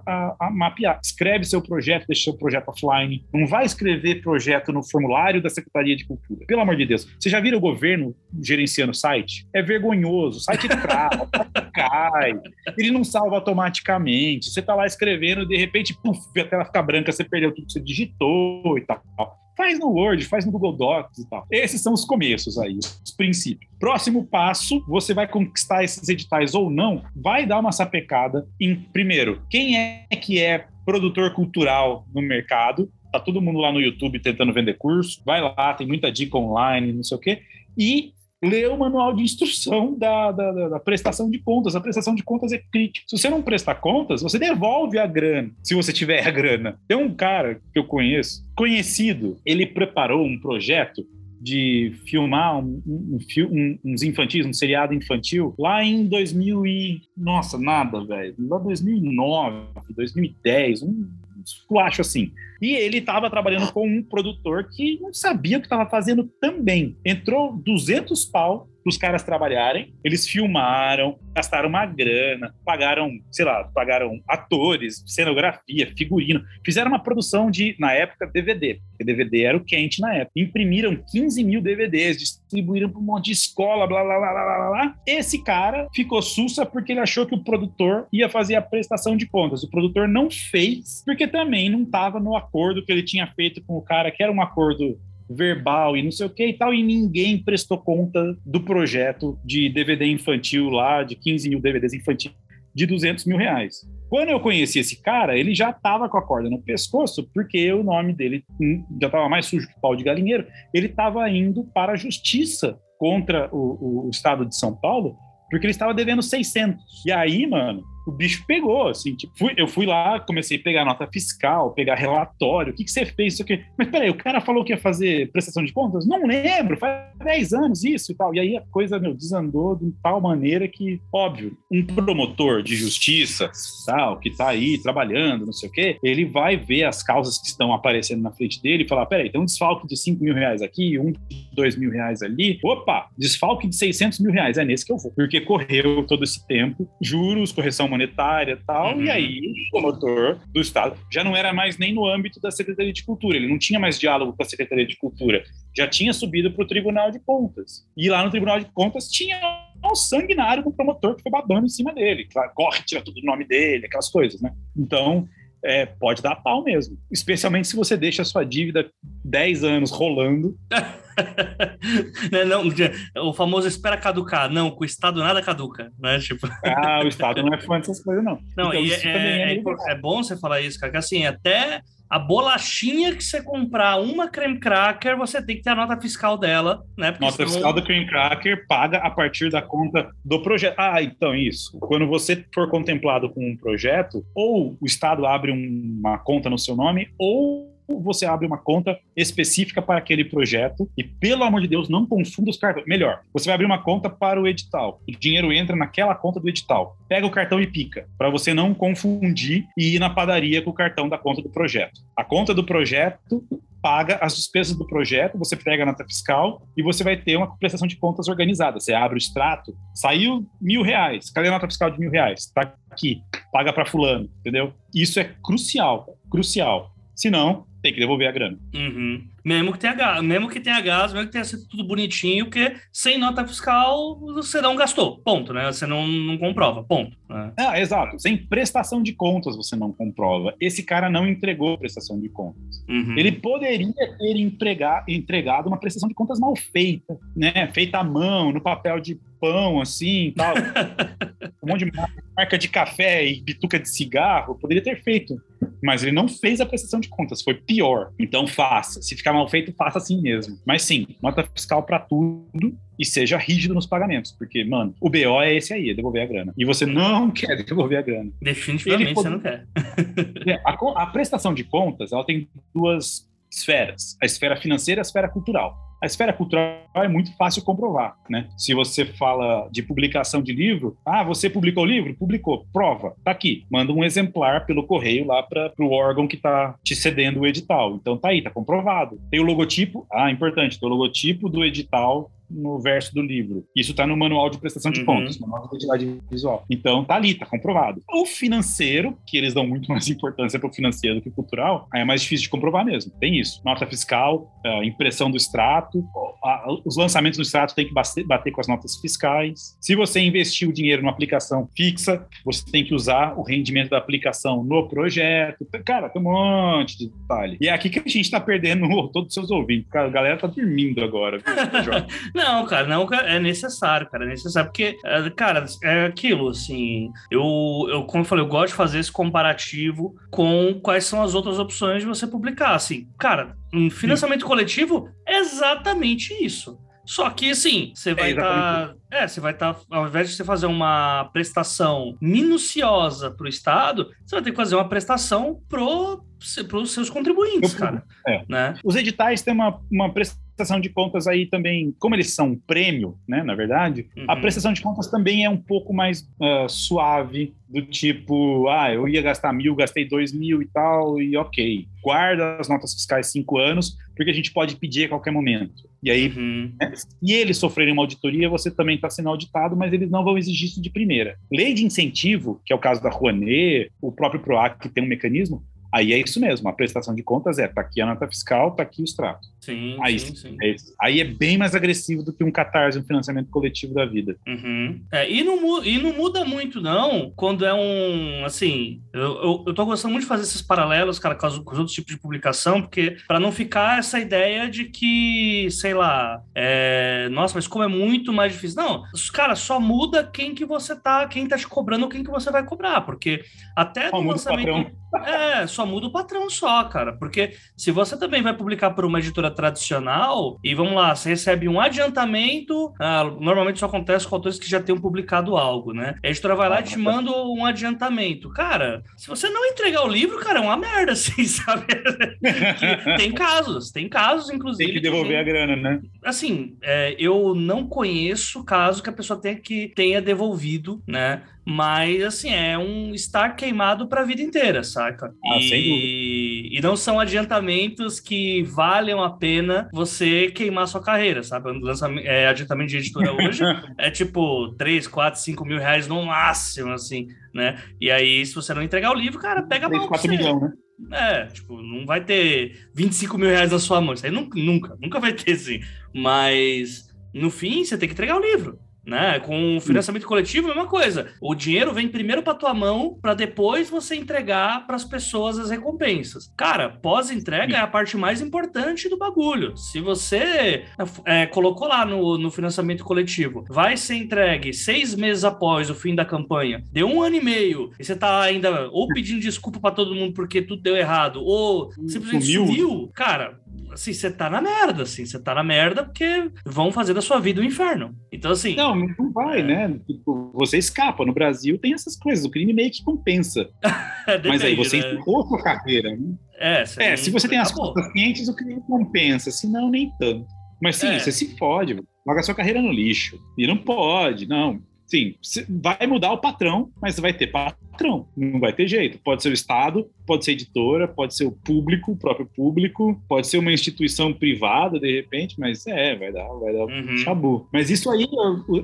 a, a mapear. Escreve seu projeto, deixa seu projeto offline. Não vai escrever projeto no formulário da Secretaria de Cultura. Pelo amor de Deus. Você já viram o governo gerenciando o site? É vergonhoso. O site trava, cai. Ele não salva automaticamente. Você tá lá escrevendo, de repente, puf, a tela fica branca, você perdeu tudo que você digitou e tal. Faz no Word, faz no Google Docs e tal. Esses são os começos aí, os princípios. Próximo passo, você vai conquistar esses editais ou não, vai dar uma sapecada em, primeiro, quem é que é produtor cultural no mercado tá todo mundo lá no YouTube tentando vender curso. Vai lá, tem muita dica online, não sei o quê. E lê o manual de instrução da, da, da, da, prestação de contas. A prestação de contas é crítica. Se você não prestar contas, você devolve a grana, se você tiver a grana. Tem um cara que eu conheço, conhecido, ele preparou um projeto de filmar um, um, um, uns infantis, um seriado infantil, lá em 2000 e... Nossa, nada, velho. Lá 2009, 2010, um acho assim. E ele estava trabalhando com um produtor que não sabia o que estava fazendo também. Entrou 200 pau para os caras trabalharem. Eles filmaram, gastaram uma grana, pagaram, sei lá, pagaram atores, cenografia, figurino. Fizeram uma produção de, na época, DVD, porque DVD era o quente na época. Imprimiram 15 mil DVDs, distribuíram para um monte de escola, blá, blá, blá, blá, blá, blá. Esse cara ficou sussa porque ele achou que o produtor ia fazer a prestação de contas. O produtor não fez, porque também não estava no acordo que ele tinha feito com o cara, que era um acordo verbal e não sei o que e tal, e ninguém prestou conta do projeto de DVD infantil lá, de 15 mil DVDs infantis, de 200 mil reais. Quando eu conheci esse cara, ele já estava com a corda no pescoço, porque o nome dele hum, já estava mais sujo que pau de galinheiro. Ele estava indo para a justiça contra o, o, estado de São Paulo, porque ele estava devendo 600. E aí, mano, o bicho pegou, assim, tipo, fui, eu fui lá, comecei a pegar nota fiscal, pegar relatório, o que, que você fez, isso aqui. Mas peraí, o cara falou que ia fazer prestação de contas? Não lembro, faz 10 anos isso e tal. E aí a coisa, meu, desandou de tal maneira que, óbvio, um promotor de justiça, tal, que tá aí trabalhando, não sei o quê, ele vai ver as causas que estão aparecendo na frente dele e falar, peraí, tem um desfalque de 5 mil reais aqui, um de 2 mil reais ali. Opa, desfalque de 600 mil reais, é nesse que eu vou. Porque correu todo esse tempo, juros, correção monetária e tal, uhum. e aí o promotor do Estado já não era mais nem no âmbito da Secretaria de Cultura, ele não tinha mais diálogo com a Secretaria de Cultura, já tinha subido para o Tribunal de Contas. E lá no Tribunal de Contas tinha um sanguinário do promotor que foi babando em cima dele. Corre, tira tudo o nome dele, aquelas coisas, né? Então, é, pode dar pau mesmo. Especialmente se você deixa a sua dívida 10 anos rolando. Né, não, o famoso espera caducar. Não, com o Estado nada caduca, né? Tipo... Ah, o Estado não é fã dessas coisas, não. Não, então, é, é, é, é, bom você falar isso, cara, que assim, até a bolachinha que você comprar uma creme cracker, você tem que ter a nota fiscal dela, né? Porque nota senão... fiscal do creme cracker paga a partir da conta do projeto. Ah, então isso. Quando você for contemplado com um projeto, ou o Estado abre uma conta no seu nome, ou você abre uma conta específica para aquele projeto e, pelo amor de Deus, não confunda os cartões. Melhor, você vai abrir uma conta para o edital. O dinheiro entra naquela conta do edital. Pega o cartão e pica, para você não confundir e ir na padaria com o cartão da conta do projeto. A conta do projeto paga as despesas do projeto, você pega a nota fiscal e você vai ter uma prestação de contas organizada. Você abre o extrato, saiu mil reais, cadê a nota fiscal de mil reais? Está aqui, paga para fulano, entendeu? Isso é crucial, crucial. Se não, tem que devolver a grana. Uhum. Mesmo que tenha gás, mesmo que tenha gás, mesmo que tenha sido tudo bonitinho, porque sem nota fiscal você não gastou, ponto, né? Você não, não comprova, ponto. Né? Ah, exato. Sem prestação de contas você não comprova. Esse cara não entregou prestação de contas. Uhum. Ele poderia ter empregar, entregado uma prestação de contas mal feita, né? Feita à mão, no papel de pão, assim, tal. um monte de marca de café e bituca de cigarro, poderia ter feito. Mas ele não fez a prestação de contas, foi pior. Então faça. Se ficar mal feito, faça assim mesmo. Mas sim, nota fiscal para tudo e seja rígido nos pagamentos, porque, mano, o BO é esse aí, é devolver a grana. E você não quer devolver a grana. Definitivamente pode... você não quer. é, a, a prestação de contas, ela tem duas esferas: a esfera financeira e a esfera cultural. A esfera cultural é muito fácil comprovar, né? Se você fala de publicação de livro, ah, você publicou o livro? Publicou. Prova. Tá aqui. Manda um exemplar pelo correio lá para o órgão que está te cedendo o edital. Então tá aí, tá comprovado. Tem o logotipo. Ah, importante. Tem o logotipo do edital no verso do livro. Isso está no manual de prestação de uhum. contas, no manual de identidade visual. Então tá ali, tá comprovado. O financeiro, que eles dão muito mais importância para o financeiro do que o cultural, aí é mais difícil de comprovar mesmo. Tem isso. Nota fiscal, impressão do extrato, os lançamentos do extrato tem que bater com as notas fiscais. Se você investir o dinheiro numa aplicação fixa, você tem que usar o rendimento da aplicação no projeto. Cara, tem um monte de detalhe. E é aqui que a gente está perdendo todos os seus ouvintes. Cara, a galera tá dormindo agora. Não, cara, não é necessário, cara, é necessário, porque, é, cara, é aquilo, assim, eu, eu, como eu falei, eu gosto de fazer esse comparativo com quais são as outras opções de você publicar, assim, cara, um financiamento Sim. coletivo é exatamente isso. Só que, assim, você vai estar. Tá, é, você vai estar. Tá, ao invés de você fazer uma prestação minuciosa para o Estado, você vai ter que fazer uma prestação para os seus contribuintes, cara. É. Né? Os editais têm uma, uma prestação de contas aí também, como eles são um prêmio, né, na verdade, uhum. a prestação de contas também é um pouco mais uh, suave, do tipo, ah, eu ia gastar mil, gastei dois mil e tal, e ok. Guarda as notas fiscais cinco anos, porque a gente pode pedir a qualquer momento. E aí, uhum. né, se eles sofrerem uma auditoria, você também está sendo auditado, mas eles não vão exigir isso de primeira. Lei de incentivo, que é o caso da Rouanet, o próprio PROAC que tem um mecanismo, Aí é isso mesmo, a prestação de contas é, tá aqui a nota fiscal, tá aqui o extrato. Sim, aí, sim, sim. É aí é bem mais agressivo do que um catarse, um financiamento coletivo da vida. Uhum. É, e, não, e não muda muito, não, quando é um, assim, eu, eu, eu tô gostando muito de fazer esses paralelos, cara, com os, com os outros tipos de publicação, porque para não ficar essa ideia de que, sei lá, é, nossa, mas como é muito mais difícil. Não, cara, só muda quem que você tá, quem tá te cobrando ou quem que você vai cobrar, porque até no lançamento... É, só muda o patrão só, cara. Porque se você também vai publicar por uma editora tradicional, e vamos lá, você recebe um adiantamento, ah, normalmente isso acontece com autores que já tenham publicado algo, né? A editora vai lá e te manda um adiantamento. Cara, se você não entregar o livro, cara, é uma merda, assim, sabe? tem casos, tem casos, inclusive. Tem que devolver que, a grana, né? Assim, é, eu não conheço caso que a pessoa tenha que tenha devolvido, né? Mas, assim, é um estar queimado para a vida inteira, saca? Ah, e... e não são adiantamentos que valham a pena você queimar sua carreira, sabe? Lançamento, é, adiantamento de editora hoje é tipo 3, 4, 5 mil reais no máximo, assim, né? E aí, se você não entregar o livro, cara, pega 3, mal 4 milhões, né? É, tipo, não vai ter 25 mil reais na sua mão. Isso aí nunca, nunca, nunca vai ter, assim. Mas, no fim, você tem que entregar o livro né? Com financiamento coletivo, a mesma coisa. O dinheiro vem primeiro para tua mão para depois você entregar para as pessoas as recompensas. Cara, pós-entrega é a parte mais importante do bagulho. Se você é, colocou lá no, no financiamento coletivo, vai ser entregue seis meses após o fim da campanha, deu um ano e meio, e você tá ainda ou pedindo desculpa para todo mundo porque tudo deu errado, ou simplesmente sumiu, sumiu cara, assim, você tá na merda, assim, você tá na merda porque vão fazer da sua vida um inferno. Então, assim. Não, não vai, é... né? Tipo, você escapa. No Brasil tem essas coisas, o crime meio que compensa. Depende, Mas aí você né? sua carreira, né? É, é se você tem as contas clientes, o crime compensa, se não, nem tanto. Mas sim, é. você se fode, joga sua carreira no lixo. E não pode, não. Sim, vai mudar o patrão, mas vai ter patrão, não vai ter jeito. Pode ser o Estado, pode ser editora, pode ser o público, o próprio público, pode ser uma instituição privada, de repente, mas é, vai dar, vai dar uhum. chabu. Mas isso aí,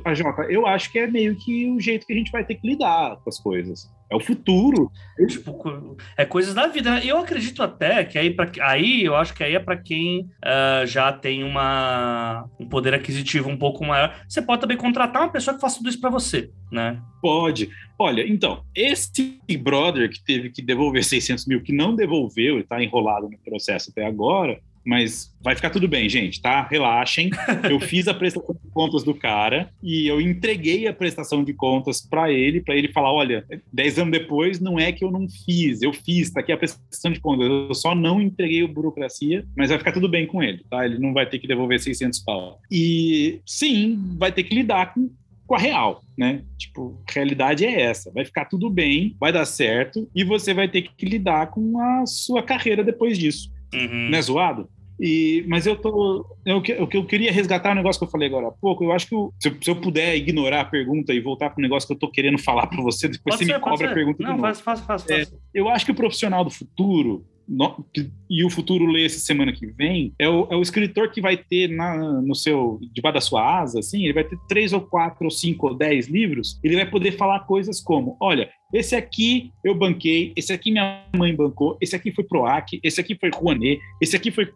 a Jota, eu acho que é meio que o jeito que a gente vai ter que lidar com as coisas. É o futuro. Tipo, é coisas da vida. Né? Eu acredito até que aí, pra, aí eu acho que aí é para quem uh, já tem uma, um poder aquisitivo um pouco maior. Você pode também contratar uma pessoa que faça tudo isso para você, né? Pode. Olha, então, esse brother que teve que devolver 600 mil, que não devolveu e está enrolado no processo até agora, mas vai ficar tudo bem, gente, tá? Relaxem. Eu fiz a prestação de contas do cara e eu entreguei a prestação de contas para ele, para ele falar, olha, 10 anos depois não é que eu não fiz, eu fiz, tá aqui a prestação de contas, eu só não entreguei o burocracia, mas vai ficar tudo bem com ele, tá? Ele não vai ter que devolver 600 pau. E sim, vai ter que lidar com com a real, né? Tipo, a realidade é essa. Vai ficar tudo bem, vai dar certo e você vai ter que lidar com a sua carreira depois disso. Uhum. Não é zoado? E, mas eu tô. Eu, eu, eu queria resgatar um negócio que eu falei agora há pouco. Eu acho que eu, se, eu, se, eu puder ignorar a pergunta e voltar para o negócio que eu tô querendo falar para você, depois pode você ser, me cobra a pergunta. Não, faz, faz, faz, é, eu acho que o profissional do futuro, no, e o futuro lê essa semana que vem, é o, é o escritor que vai ter na, no seu, debaixo da sua asa, assim, ele vai ter três ou quatro ou cinco ou dez livros, ele vai poder falar coisas como, olha, esse aqui eu banquei, esse aqui minha mãe bancou, esse aqui foi PROAC, esse aqui foi Rouanet, esse aqui foi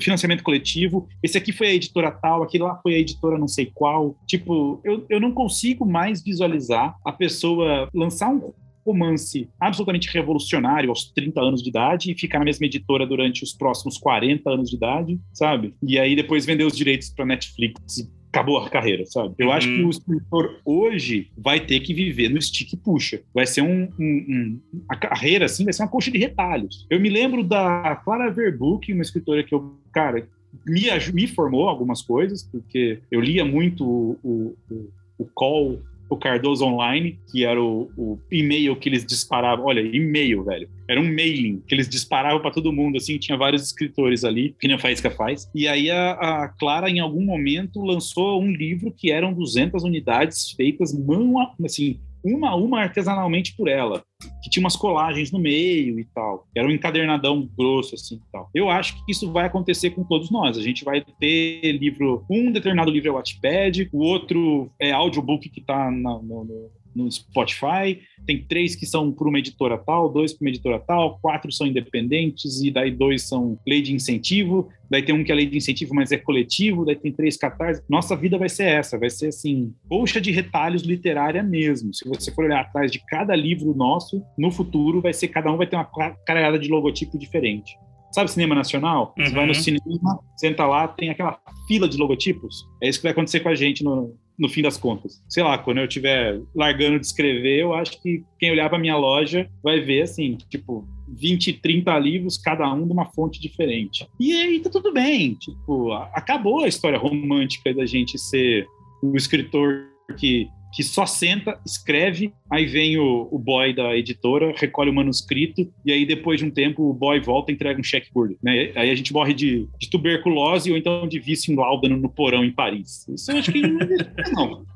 financiamento coletivo, esse aqui foi a editora tal, aquele lá foi a editora não sei qual. Tipo, eu, eu não consigo mais visualizar a pessoa lançar um romance absolutamente revolucionário aos 30 anos de idade e ficar na mesma editora durante os próximos 40 anos de idade, sabe? E aí depois vender os direitos para Netflix acabou a carreira, sabe? Eu uhum. acho que uhum. o escritor hoje vai ter que viver no stick puxa. Vai ser um, um, um, a carreira assim, vai ser uma coxa de retalhos. Eu me lembro da Clara Verbuck, uma escritora que eu, cara, me, me formou algumas coisas, porque eu lia muito o, o, o, o Call o Cardoso Online, que era o, o e-mail que eles disparavam. Olha, e-mail, velho. Era um mailing que eles disparavam para todo mundo, assim, tinha vários escritores ali, que nem a Faísca faz. E aí a, a, Clara, em algum momento, lançou um livro que eram 200 unidades feitas mão a, assim, uma a uma artesanalmente por ela, que tinha umas colagens no meio e tal. Era um encadernadão grosso assim e tal. Eu acho que isso vai acontecer com todos nós. A gente vai ter livro, um determinado livro é Wattpad, o outro é audiobook que está no, no, no Spotify, tem três que são por uma editora tal, dois por uma editora tal, quatro são independentes, e daí dois são lei de incentivo, daí tem um que é lei de incentivo, mas é coletivo, daí tem três catarses. Nossa vida vai ser essa, vai ser assim, colcha de retalhos literária mesmo. Se você for olhar atrás de cada livro nosso, no futuro vai ser, cada um vai ter uma caralhada de logotipo diferente. Sabe cinema nacional? Uhum. Você vai no uhum. cinema, senta lá, tem aquela fila de logotipos. É isso que vai acontecer com a gente no, no fim das contas. Sei lá, quando eu estiver largando de escrever, eu acho que quem olhar para minha loja vai ver assim, tipo, 20, 30 livros, cada um de uma fonte diferente. E aí tá tudo bem, tipo, acabou a história romântica da gente ser o escritor que que só senta, escreve, aí vem o, o boy da editora, recolhe o manuscrito, e aí depois de um tempo o boy volta e entrega um cheque gordo. Né? Aí a gente morre de, de tuberculose ou então de vício em láudano no porão em Paris. Isso eu acho que não.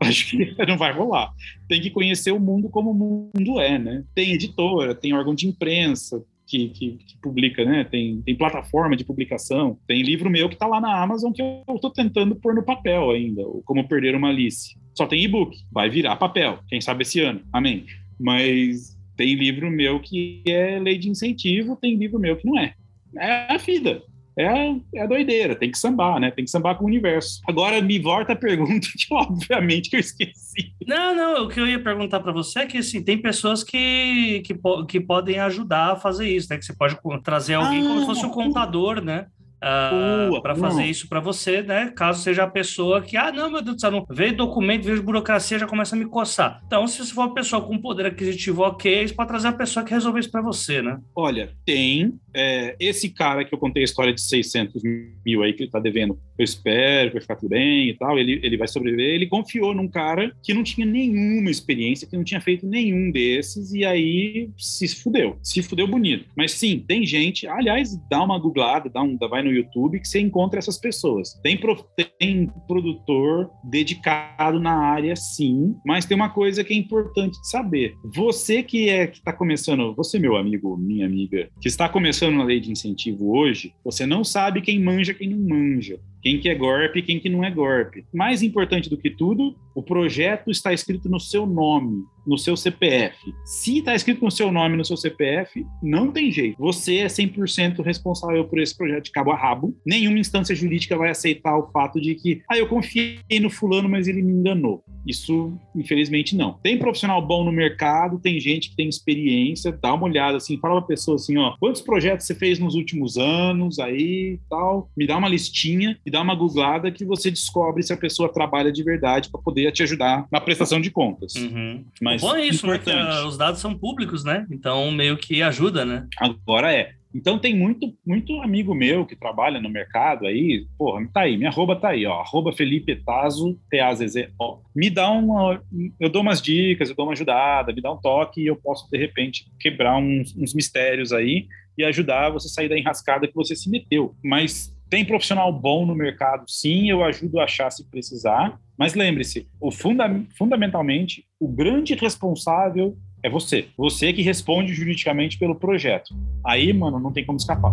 Acho que não vai rolar. Tem que conhecer o mundo como o mundo é, né? Tem editora, tem órgão de imprensa, que, que, que, publica, né? Tem, tem plataforma de publicação, tem livro meu que está lá na Amazon que eu estou tentando pôr no papel ainda, Como Perder uma Alice. Só tem e-book, vai virar papel, quem sabe esse ano, amém. Mas tem livro meu que é lei de incentivo, tem livro meu que não é. É a vida é, é a doideira, tem que sambar, né? Tem que sambar com o universo. Agora me volta a pergunta que, obviamente, que eu esqueci. Não, não, o que eu ia perguntar para você é que, assim, tem pessoas que, que, que podem ajudar a fazer isso, né? Que você pode trazer alguém ah, como se fosse um contador, né? Uh, para fazer isso para você, né? Caso seja a pessoa que, ah, não, meu Deus do céu, não veio documento, veio burocracia, já começa a me coçar. Então, se você for uma pessoa com poder aquisitivo ok, você pode trazer a pessoa que resolve isso para você, né? Olha, tem. É, esse cara que eu contei a história de 600 mil aí que ele tá devendo, eu espero que vai ficar tudo bem e tal, ele, ele vai sobreviver. Ele confiou num cara que não tinha nenhuma experiência, que não tinha feito nenhum desses, e aí se fudeu. Se fudeu bonito. Mas sim, tem gente, aliás, dá uma googlada, dá um, vai no YouTube que você encontra essas pessoas. Tem, pro, tem produtor dedicado na área, sim, mas tem uma coisa que é importante de saber. Você que é que está começando, você, meu amigo, minha amiga, que está começando na lei de incentivo hoje, você não sabe quem manja, quem não manja quem que é golpe quem que não é golpe. Mais importante do que tudo, o projeto está escrito no seu nome, no seu CPF. Se está escrito no seu nome, no seu CPF, não tem jeito. Você é 100% responsável por esse projeto de cabo a rabo. Nenhuma instância jurídica vai aceitar o fato de que, ah, eu confiei no fulano, mas ele me enganou. Isso, infelizmente, não. Tem profissional bom no mercado, tem gente que tem experiência, dá uma olhada assim, fala pra pessoa assim, ó, quantos projetos você fez nos últimos anos aí, tal, me dá uma listinha e dá uma googlada que você descobre se a pessoa trabalha de verdade para poder te ajudar na prestação de contas. Uhum. Mas Bom, é isso, né? Os dados são públicos, né? Então meio que ajuda, né? Agora é. Então tem muito, muito amigo meu que trabalha no mercado aí, porra, tá aí, minha arroba tá aí, ó, arroba Felipe Tazo, T-A-Z-Z-O. Me dá uma, eu dou umas dicas, eu dou uma ajudada, me dá um toque e eu posso, de repente, quebrar uns, uns mistérios aí e ajudar você a sair da enrascada que você se meteu. Mas tem profissional bom no mercado, sim, eu ajudo a achar se precisar. Mas lembre-se, o funda fundamentalmente, o grande responsável é você. Você que responde juridicamente pelo projeto. Aí, mano, não tem como escapar.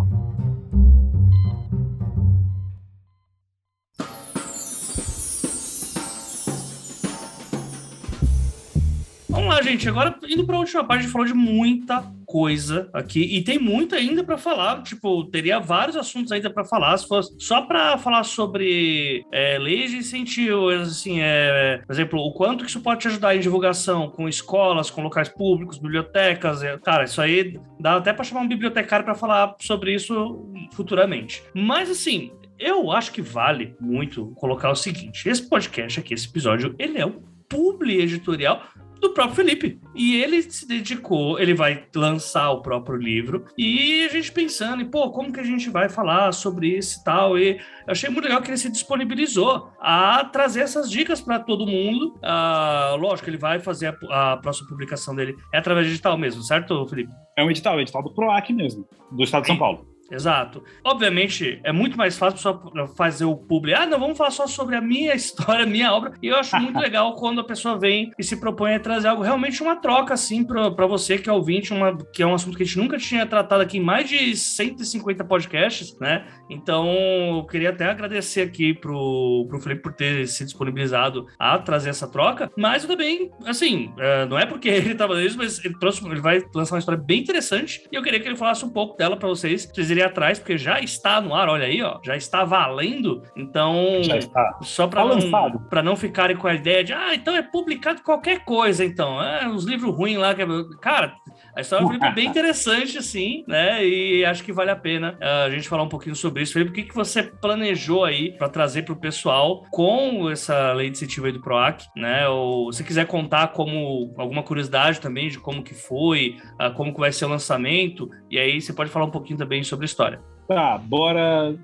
Vamos lá, gente. Agora, indo para a última parte, a gente falou de muita coisa aqui e tem muito ainda para falar. Tipo, teria vários assuntos ainda para falar. Se fosse só para falar sobre é, leis de incentivo, assim, é, por exemplo, o quanto que isso pode te ajudar em divulgação com escolas, com locais públicos, bibliotecas. É, cara, isso aí dá até para chamar um bibliotecário para falar sobre isso futuramente. Mas, assim, eu acho que vale muito colocar o seguinte: esse podcast aqui, esse episódio, ele é um publi editorial do próprio Felipe. E ele se dedicou, ele vai lançar o próprio livro, e a gente pensando, e, pô, como que a gente vai falar sobre isso e tal? E achei muito legal que ele se disponibilizou a trazer essas dicas para todo mundo. Uh, lógico, ele vai fazer a, a, próxima publicação dele. É através digital mesmo, certo, Felipe? É um edital, é um edital do PROAC mesmo, do Estado de São Paulo. Exato. Obviamente, é muito mais fácil só fazer o publi. Ah, não, vamos falar só sobre a minha história, a minha obra. E eu acho muito legal quando a pessoa vem e se propõe a trazer algo, realmente uma troca, assim, para você que é ouvinte, uma, que é um assunto que a gente nunca tinha tratado aqui em mais de 150 podcasts, né? Então, eu queria até agradecer aqui pro, pro Felipe por ter se disponibilizado a trazer essa troca. Mas eu também, assim, é, não é porque ele tava nisso, mas ele, trouxe, ele vai lançar uma história bem interessante. E eu queria que ele falasse um pouco dela para vocês, pra vocês irem atrás, porque já está no ar, olha aí, ó, já está valendo. Então, já está. só para tá não, pra não ficarem com a ideia de, ah, então é publicado qualquer coisa, então. É, uns livros ruins lá. Que... É cara, a história do Felipe é bem interessante, assim, né? E acho que vale a pena uh, a gente falar um pouquinho sobre isso. Felipe, o que, que você planejou aí para trazer para o pessoal com essa lei de incentivo aí do PROAC, né? Ou se quiser contar como alguma curiosidade também de como que foi, uh, como que vai ser o lançamento, e aí você pode falar um pouquinho também sobre a história. Tá, bora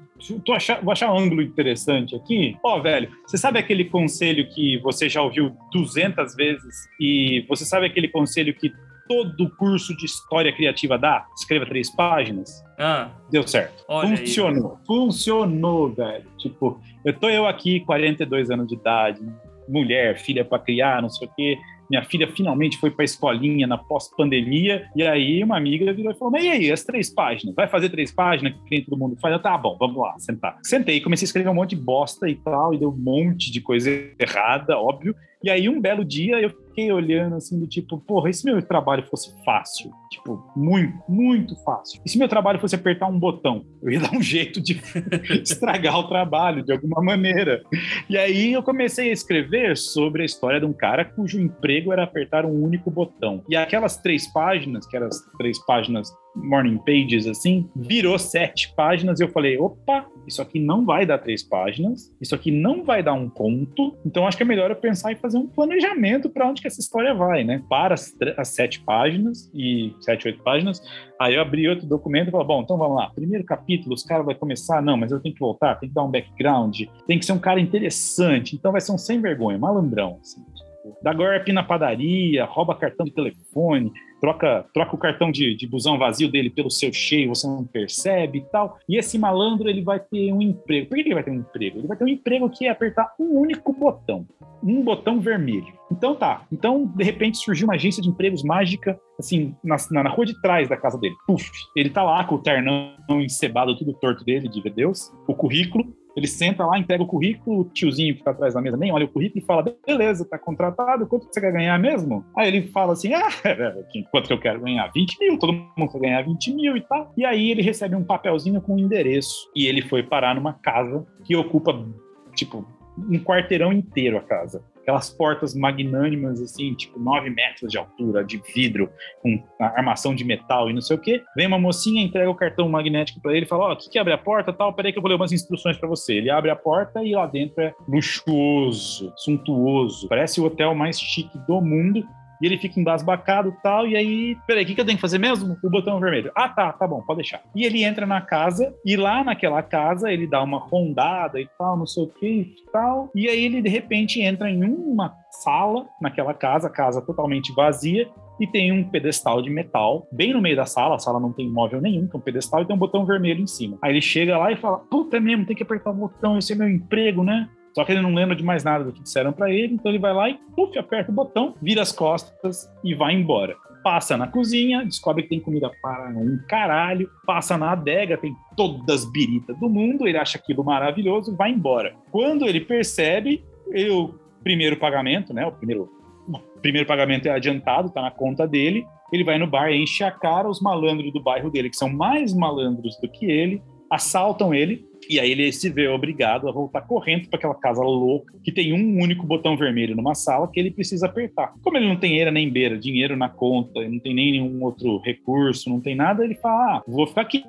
achar, vou achar um ângulo interessante aqui. Ó, oh, velho, você sabe aquele conselho que você já ouviu 200 vezes e você sabe aquele conselho que todo curso de história criativa dá? Escreva três páginas. Ah. Deu certo. Funcionou. Aí. Funcionou, velho. Tipo, eu tô eu aqui, 42 anos de idade, mulher, filha para criar, não sei o quê. Minha filha finalmente foi para escolinha na pós-pandemia, e aí uma amiga virou e falou: Mas e aí, as três páginas? Vai fazer três páginas que nem todo mundo faz? Eu, tá bom, vamos lá, sentar. Sentei, comecei a escrever um monte de bosta e tal, e deu um monte de coisa errada, óbvio. E aí, um belo dia, eu fiquei olhando assim, do tipo, porra, e se meu trabalho fosse fácil? Tipo, muito, muito fácil. E se meu trabalho fosse apertar um botão? Eu ia dar um jeito de estragar o trabalho de alguma maneira. E aí eu comecei a escrever sobre a história de um cara cujo emprego era apertar um único botão. E aquelas três páginas, que eram as três páginas morning pages assim, virou sete páginas e eu falei, opa, isso aqui não vai dar três páginas, isso aqui não vai dar um conto, então acho que é melhor eu pensar em fazer um planejamento para onde que essa história vai, né? Para as, as, sete páginas e sete, oito páginas, aí eu abri outro documento e falei, bom, então vamos lá, primeiro capítulo, os caras vai começar, não, mas eu tenho que voltar, tem que dar um background, tem que ser um cara interessante, então vai ser um sem vergonha, malandrão, assim, tipo, dá golpe na padaria, rouba cartão de telefone, troca, troca o cartão de, de busão vazio dele pelo seu cheio, você não percebe e tal. E esse malandro, ele vai ter um emprego. Por que ele vai ter um emprego? Ele vai ter um emprego que é apertar um único botão, um botão vermelho. Então tá. Então, de repente, surgiu uma agência de empregos mágica, assim, na, na, rua de trás da casa dele. Puf, ele tá lá com o ternão encebado, tudo torto dele, de Deus, o currículo, ele senta lá, entrega o currículo, o tiozinho que está atrás da mesa nem olha o currículo e fala: beleza, tá contratado, quanto você quer ganhar mesmo? Aí ele fala assim: ah, quanto eu quero ganhar? 20 mil, todo mundo quer ganhar 20 mil e tal. E aí ele recebe um papelzinho com um endereço e ele foi parar numa casa que ocupa, tipo, um quarteirão inteiro a casa aquelas portas magnânimas, assim, tipo 9 metros de altura, de vidro, com armação de metal e não sei o quê. Vem uma mocinha, entrega o cartão magnético para ele e fala: Ó, oh, o que, que abre a porta tal? Peraí que eu vou ler umas instruções para você. Ele abre a porta e lá dentro é luxuoso, suntuoso. Parece o hotel mais chique do mundo e ele fica embasbacado e tal, e aí, peraí, o que, que eu tenho que fazer mesmo? O botão vermelho. Ah, tá, tá bom, pode deixar. E ele entra na casa, e lá naquela casa ele dá uma rondada e tal, não sei o que e tal, e aí ele de repente entra em uma sala naquela casa, casa totalmente vazia, e tem um pedestal de metal bem no meio da sala. A sala não tem móvel nenhum, tem um pedestal e tem um botão vermelho em cima. Aí ele chega lá e fala: Puta é mesmo, tem que apertar o botão, esse é meu emprego, né? Só que ele não lembra de mais nada do que disseram para ele, então ele vai lá e puf, aperta o botão, vira as costas e vai embora. Passa na cozinha, descobre que tem comida para um caralho, passa na adega, tem todas as biritas do mundo, ele acha aquilo maravilhoso, vai embora. Quando ele percebe, o primeiro pagamento, né, o primeiro, o primeiro pagamento é adiantado, tá na conta dele, ele vai no bar, enche a cara, os malandros do bairro dele, que são mais malandros do que ele, assaltam ele, e aí ele se vê obrigado a voltar correndo para aquela casa louca, que tem um único botão vermelho numa sala que ele precisa apertar. Como ele não tem era nem beira, dinheiro na conta, não tem nem nenhum outro recurso, não tem nada, ele fala: ah, vou ficar aqui,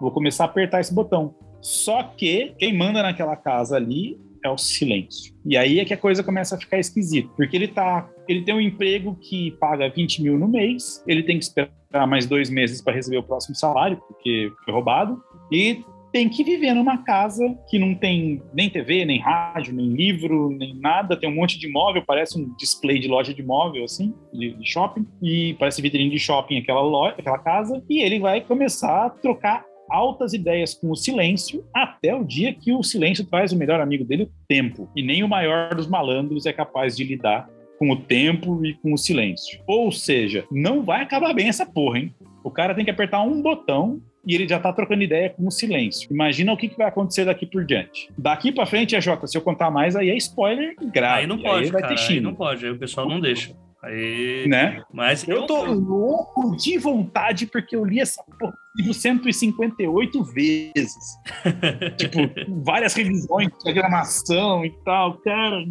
vou começar a apertar esse botão. Só que quem manda naquela casa ali é o silêncio. E aí é que a coisa começa a ficar esquisita, porque ele tá, ele tem um emprego que paga 20 mil no mês, ele tem que esperar mais dois meses para receber o próximo salário, porque foi roubado, e tem que viver numa casa que não tem nem TV, nem rádio, nem livro, nem nada, tem um monte de móvel, parece um display de loja de móvel, assim, de, shopping, e parece vitrine de shopping aquela, loja, aquela casa, e ele vai começar a trocar altas ideias com o silêncio, até o dia que o silêncio traz o melhor amigo dele, o tempo. E nem o maior dos malandros é capaz de lidar com o tempo e com o silêncio. Ou seja, não vai acabar bem essa porra, hein? O cara tem que apertar um botão e ele já tá trocando ideia com o silêncio. Imagina o que, que vai acontecer daqui por diante. Daqui para frente, é Jota, se eu contar mais, aí é spoiler grave. Aí não pode, aí vai cara, ter aí não pode, aí o pessoal não deixa. Aí, né? Mas eu, tô louco de vontade porque eu li essa porra livro 158 vezes. tipo, várias revisões, diagramação e tal. Cara,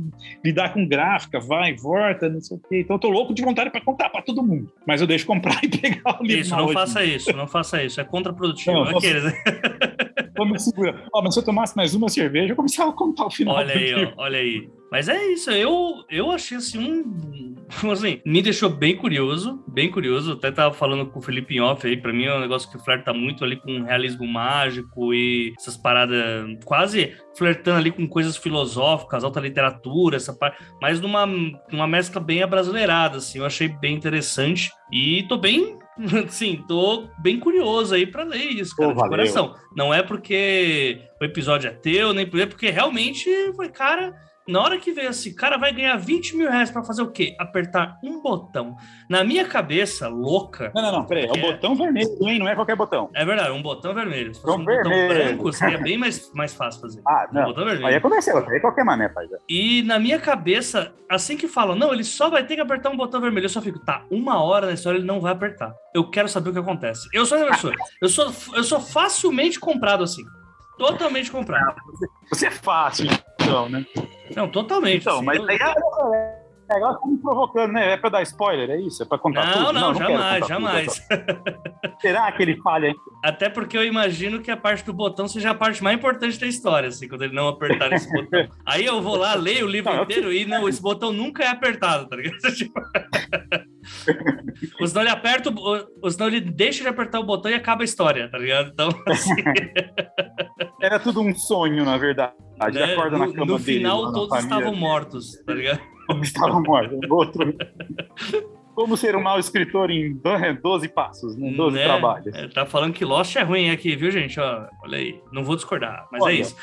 lidar com gráfica, vai, volta, não sei o quê. Então eu tô louco de vontade para contar para todo mundo. Mas eu deixo comprar e pegar o livro. Isso, não hoje. faça isso, não faça isso. É contraprodutivo. Não, Aqueles. Vamos segurar. Ó, mas se eu tomasse mais uma cerveja, eu começava a contar o final. Olha aí, ó, olha aí. Mas é isso, eu, eu achei assim um. Assim, me deixou bem curioso, bem curioso. até tava falando com o Felipe em off aí, pra mim é um negócio que flerta muito ali com realismo mágico e essas paradas quase flertando ali com coisas filosóficas, alta literatura, essa parte, mas numa, numa mescla bem abrasileirada, assim. Eu achei bem interessante e tô bem Sim, tô bem curioso aí para ler isso, cara, Pô, de coração. Não é porque o episódio é teu, nem porque realmente foi, cara, na hora que veio assim, cara vai ganhar 20 mil reais pra fazer o quê? Apertar um botão. Na minha cabeça, louca. Não, não, não, peraí. É o é... botão vermelho, hein? Não é qualquer botão. É verdade, um botão vermelho. Se fosse um vermelho. botão branco, seria bem mais, mais fácil fazer. Ah, não. Um botão vermelho. Aí é comecei, aí é qualquer mané faz. E na minha cabeça, assim que falam, não, ele só vai ter que apertar um botão vermelho, eu só fico, tá, uma hora na história ele não vai apertar. Eu quero saber o que acontece. Eu sou pessoa. eu sou, eu sou facilmente comprado assim. Totalmente comprado. Você é fácil, né? Não, totalmente. Então, mas aí é, é, tá me provocando, né? É pra dar spoiler, é isso? É pra contar não, tudo? Não, não, jamais, jamais. Será que ele falha? Até porque eu imagino que a parte do botão seja a parte mais importante da história, assim, quando ele não apertar esse botão. Aí eu vou lá, leio o livro não, inteiro e não, esse botão nunca é apertado, tá ligado? Ou senão ele aperta, ou senão ele deixa de apertar o botão e acaba a história, tá ligado? Então, assim... Era tudo um sonho, na verdade. Né? Acorda no, na cama no final, dele, todos estavam mortos, tá ligado? Todos estavam mortos. Outro... Como ser um mau escritor em 12 passos, né? 12 né? trabalhos. É, tá falando que Lost é ruim aqui, viu, gente? Ó, olha aí. Não vou discordar, mas é olha. é isso.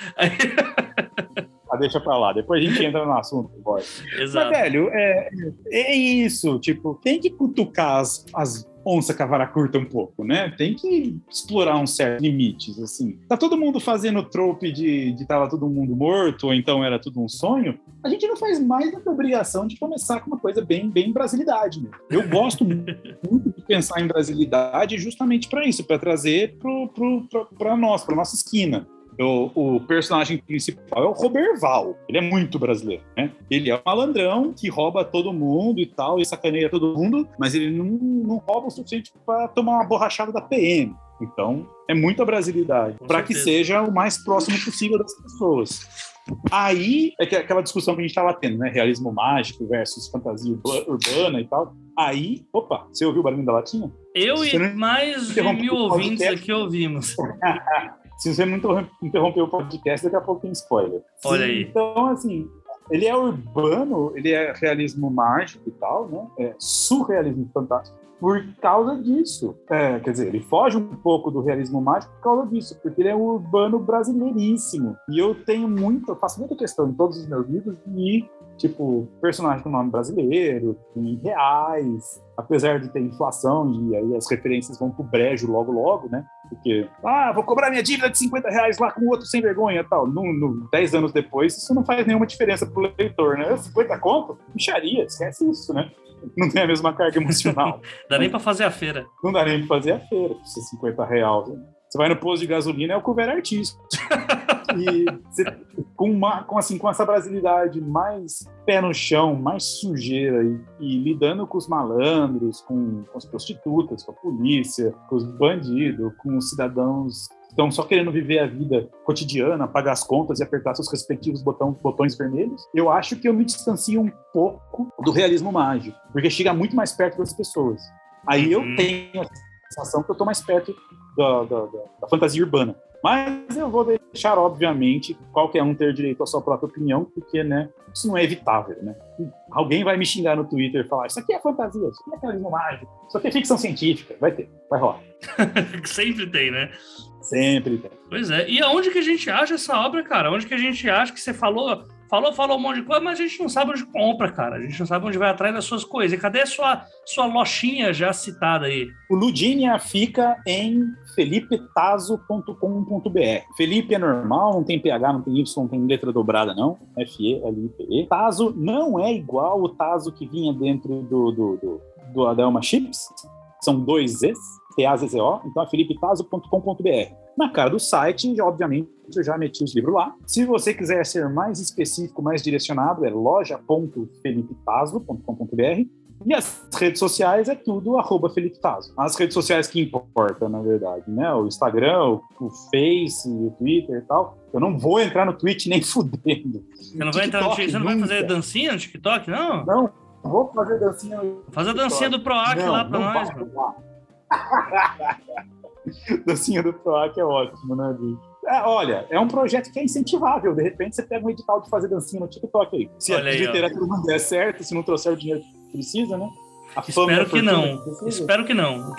Ah, deixa pra lá, depois a gente entra no assunto, boy. Exato. Mas, velho, é, é isso, tipo, tem que cutucar as, as onça cavara curta um pouco, né? Tem que explorar uns certos limites, assim. Tá todo mundo fazendo trope de, de tava todo mundo morto, ou então era tudo um sonho. A gente não faz mais do que a obrigação de começar com uma coisa bem, bem brasilidade. Né? Eu gosto muito de pensar em brasilidade justamente para isso, para trazer para nós, para nossa esquina. O, o, personagem principal é o Roberval. Ele é muito brasileiro, né? Ele é um malandrão que rouba todo mundo e tal, e sacaneia todo mundo, mas ele não, não rouba o suficiente para tomar uma borrachada da PM. Então, é muita brasilidade, para que seja o mais próximo possível das pessoas. Aí é que aquela discussão que a gente estava tendo, né? Realismo mágico versus fantasia urbana e tal. Aí, opa, você ouviu o barulho da latinha? Eu e mais de mil ouvintes aqui ouvimos. Se você não interromper o podcast, daqui a pouco tem spoiler. Olha aí. Então, assim, ele é urbano, ele é realismo mágico e tal, né? É surrealismo fantástico por causa disso. É, quer dizer, ele foge um pouco do realismo mágico por causa disso, porque ele é um urbano brasileiríssimo. E eu tenho muito, eu faço muita questão em todos os meus livros de tipo, personagem com nome brasileiro, em reais, apesar de ter inflação e aí as referências vão pro brejo logo logo, né? Porque, ah, vou cobrar minha dívida de 50 reais lá com outro sem vergonha e tal. No, no, 10 anos depois, isso não faz nenhuma diferença pro leitor, né? 50 conto? Bicharia, esquece isso, né? Não tem a mesma carga emocional. dá nem pra fazer a feira. Não dá nem pra fazer a feira, com 50 reais. Né? Você vai no posto de gasolina, é o cover artístico. e você, com, uma, com, assim, com essa brasilidade mais pé no chão, mais sujeira e, e lidando com os malandros, com, com, as prostitutas, com a polícia, com os bandidos, com os cidadãos estão só querendo viver a vida cotidiana, pagar as contas e apertar seus respectivos botão, botões vermelhos, eu acho que eu me distancio um pouco do realismo mágico, porque chega muito mais perto das pessoas. Aí eu uhum. tenho a sensação que eu estou mais perto da, da, da, fantasia urbana. Mas eu vou deixar, obviamente, qualquer um ter direito à sua própria opinião, porque, né, isso não é evitável, né? Alguém vai me xingar no Twitter e falar: Isso aqui é fantasia, isso aqui é realismo mágico, isso aqui é ficção científica. Vai ter, vai rolar. Sempre tem, né? Sempre tem. Pois é. E aonde que a gente acha essa obra, cara? Onde que a gente acha que você falou falou, falou um monte de coisa, mas a gente não sabe onde compra, cara. A gente não sabe onde vai atrás das suas coisas. E cadê a sua, sua lojinha já citada aí? O Ludinia fica em felipetazo.com.br. Felipe é normal, não tem PH, não tem Y, não tem letra dobrada, não. F-E-L-I-P-E. Tazo não é igual o Tazo que vinha dentro do, do, do, do Adelma Chips. São dois Zs, T-A-Z-Z-O. Então é felipetazo.com.br. Na cara do site, obviamente, eu já meti os livros lá. Se você quiser ser mais específico, mais direcionado, é loja.felipetazo.com.br. E as redes sociais é tudo arroba Felipe Tazo. As redes sociais que importam, na verdade, né? O Instagram, o, o Face, o Twitter e tal. Eu não vou entrar no Twitch nem fudendo. Você não vai entrar no Você não vai fazer dancinha no TikTok, não? Não, vou fazer dancinha no Faz a dancinha do Proac lá pra nós, mano. dancinha do Proac é ótimo, né, bicho? É, olha, é um projeto que é incentivável. De repente, você pega um edital de fazer dancinha no TikTok aí. Se olha a literatura não der certo, se não trouxer o dinheiro que precisa, né? A Espero que não. Espero que não.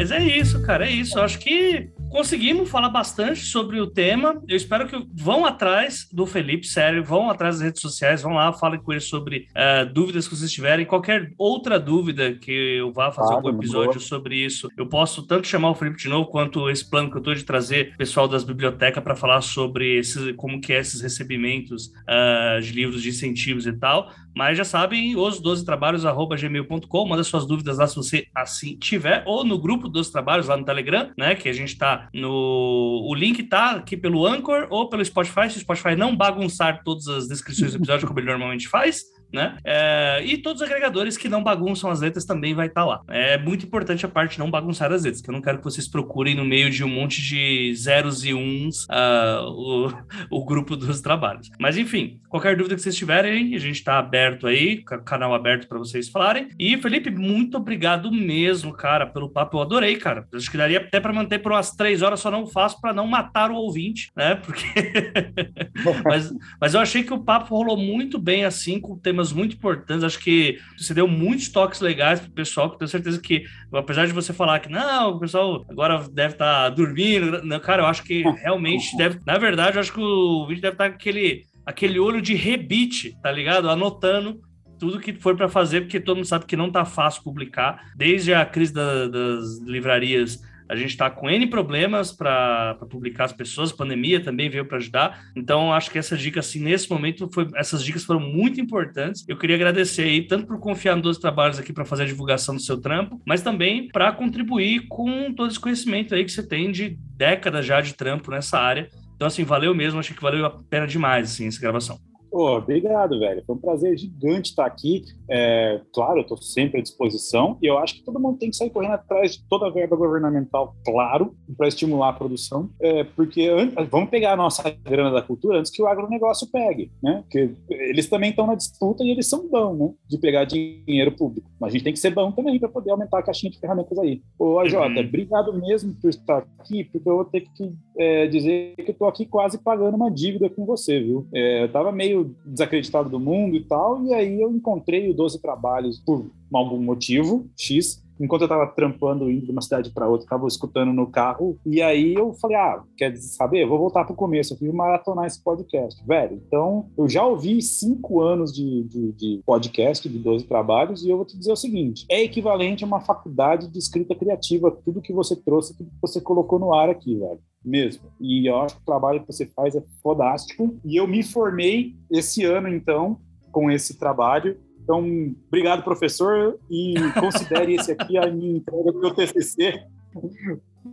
Mas é isso, cara, é isso. Eu acho que conseguimos falar bastante sobre o tema. Eu espero que vão atrás do Felipe, sério, vão atrás das redes sociais, vão lá, falem com ele sobre uh, dúvidas que vocês tiverem, qualquer outra dúvida que eu vá fazer algum episódio boa. sobre isso. Eu posso tanto chamar o Felipe de novo, quanto esse plano que eu estou de trazer pessoal das bibliotecas para falar sobre esses, como que é esses recebimentos uh, de livros de incentivos e tal. Mas já sabem, os 12 trabalhos, gmail.com, manda suas dúvidas lá se você assim tiver, ou no grupo dos trabalhos lá no Telegram, né? Que a gente está no. O link tá aqui pelo Anchor ou pelo Spotify, se o Spotify não bagunçar todas as descrições do episódio como ele normalmente faz né? É, e todos os agregadores que não bagunçam as letras também vai estar tá lá. É muito importante a parte não bagunçar as letras, que eu não quero que vocês procurem no meio de um monte de zeros e uns uh, o, o grupo dos trabalhos. Mas enfim, qualquer dúvida que vocês tiverem, a gente está aberto aí, canal aberto para vocês falarem. E Felipe, muito obrigado mesmo, cara, pelo papo. Eu adorei, cara. Acho que daria até para manter por umas três horas, só não faço para não matar o ouvinte, né? Porque. mas, mas eu achei que o papo rolou muito bem assim, com o tema temas muito importantes. Acho que você deu muitos toques legais pro pessoal, que tenho certeza que, apesar de você falar que não, o pessoal agora deve estar tá dormindo, não, cara, eu acho que realmente deve. Na verdade, eu acho que o vídeo deve estar tá com aquele, aquele olho de rebite, tá ligado? Anotando tudo que for para fazer, porque todo mundo sabe que não tá fácil publicar. Desde a crise da, das livrarias a gente está com N problemas para publicar as pessoas, a pandemia também veio para ajudar. Então, acho que essa dica, assim, nesse momento, foi, essas dicas foram muito importantes. Eu queria agradecer aí, tanto por confiar nos dois trabalhos aqui para fazer a divulgação do seu trampo, mas também para contribuir com todo esse conhecimento aí que você tem de décadas já de trampo nessa área. Então, assim, valeu mesmo, achei que valeu a pena demais, assim, essa gravação. Oh, obrigado, velho. Foi um prazer gigante estar aqui. É, claro, eu estou sempre à disposição e eu acho que todo mundo tem que sair correndo atrás de toda a verba governamental, claro, para estimular a produção, é, porque vamos pegar a nossa grana da cultura antes que o agronegócio pegue, né? Porque eles também estão na disputa e eles são bons, né? De pegar dinheiro público. Mas a gente tem que ser bom também para poder aumentar a caixinha de ferramentas aí. Ô, AJ, uhum. obrigado mesmo por estar aqui, porque eu vou ter que é, dizer que eu estou aqui quase pagando uma dívida com você, viu? É, eu tava meio desacreditado do mundo e tal, e aí eu encontrei o 12 Trabalhos por algum motivo, X, enquanto eu estava trampando, indo de uma cidade para outra, estava escutando no carro, e aí eu falei, ah, quer saber? Vou voltar para o começo, eu fui maratonar esse podcast, velho. Então, eu já ouvi cinco anos de, de, de, podcast, de 12 trabalhos, e eu vou te dizer o seguinte, é equivalente a uma faculdade de escrita criativa, tudo que você trouxe, tudo que você colocou no ar aqui, velho mesmo. E eu acho que o trabalho que você faz é fodástico. E eu me formei esse ano, então, com esse trabalho. Então, obrigado, professor, e considere esse aqui a minha entrega do meu TCC.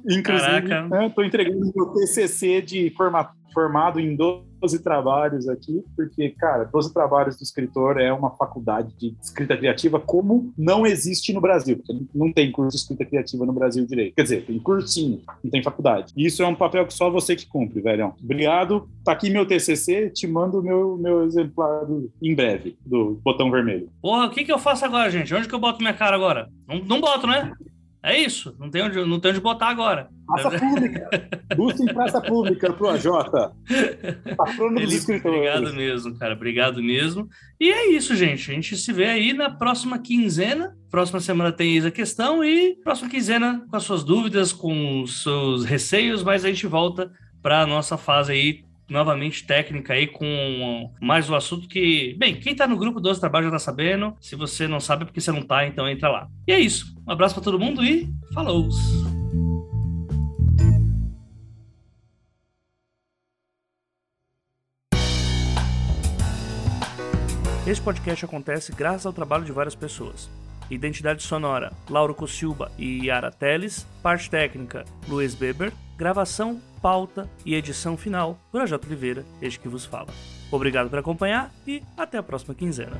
Inclusive, estou né, entregando meu TCC de forma, formado em 12 trabalhos aqui, porque, cara, 12 trabalhos do escritor é uma faculdade de escrita criativa como não existe no Brasil, porque não tem curso de escrita criativa no Brasil direito. Quer dizer, tem cursinho, não tem faculdade. E isso é um papel que só você que cumpre, velhão. Obrigado. Tá aqui meu TCC, te mando meu, meu exemplar em breve, do botão vermelho. Porra, o que, que eu faço agora, gente? Onde que eu boto minha cara agora? Não, não boto, né? É isso, não tem onde, não tem onde botar agora. Praça pública. Busca em praça pública pro AJ. Patrono dos escritores. Obrigado mesmo, cara. Obrigado mesmo. E é isso, gente. A gente se vê aí na próxima quinzena. Próxima semana tem Eis a Questão e próxima quinzena com as suas dúvidas, com os seus receios, mas a gente volta para a nossa fase aí novamente técnica aí com mais um assunto que, bem, quem tá no grupo 12 Trabalho já tá sabendo. Se você não sabe é porque você não tá, então entra lá. E é isso. Um abraço para todo mundo e falou! Este podcast acontece graças ao trabalho de várias pessoas. Identidade sonora: Lauro Cossilba e Yara Teles. Parte técnica: Luiz Beber. Gravação pauta e edição final AJ Oliveira, este que vos fala. Obrigado por acompanhar e até a próxima quinzena.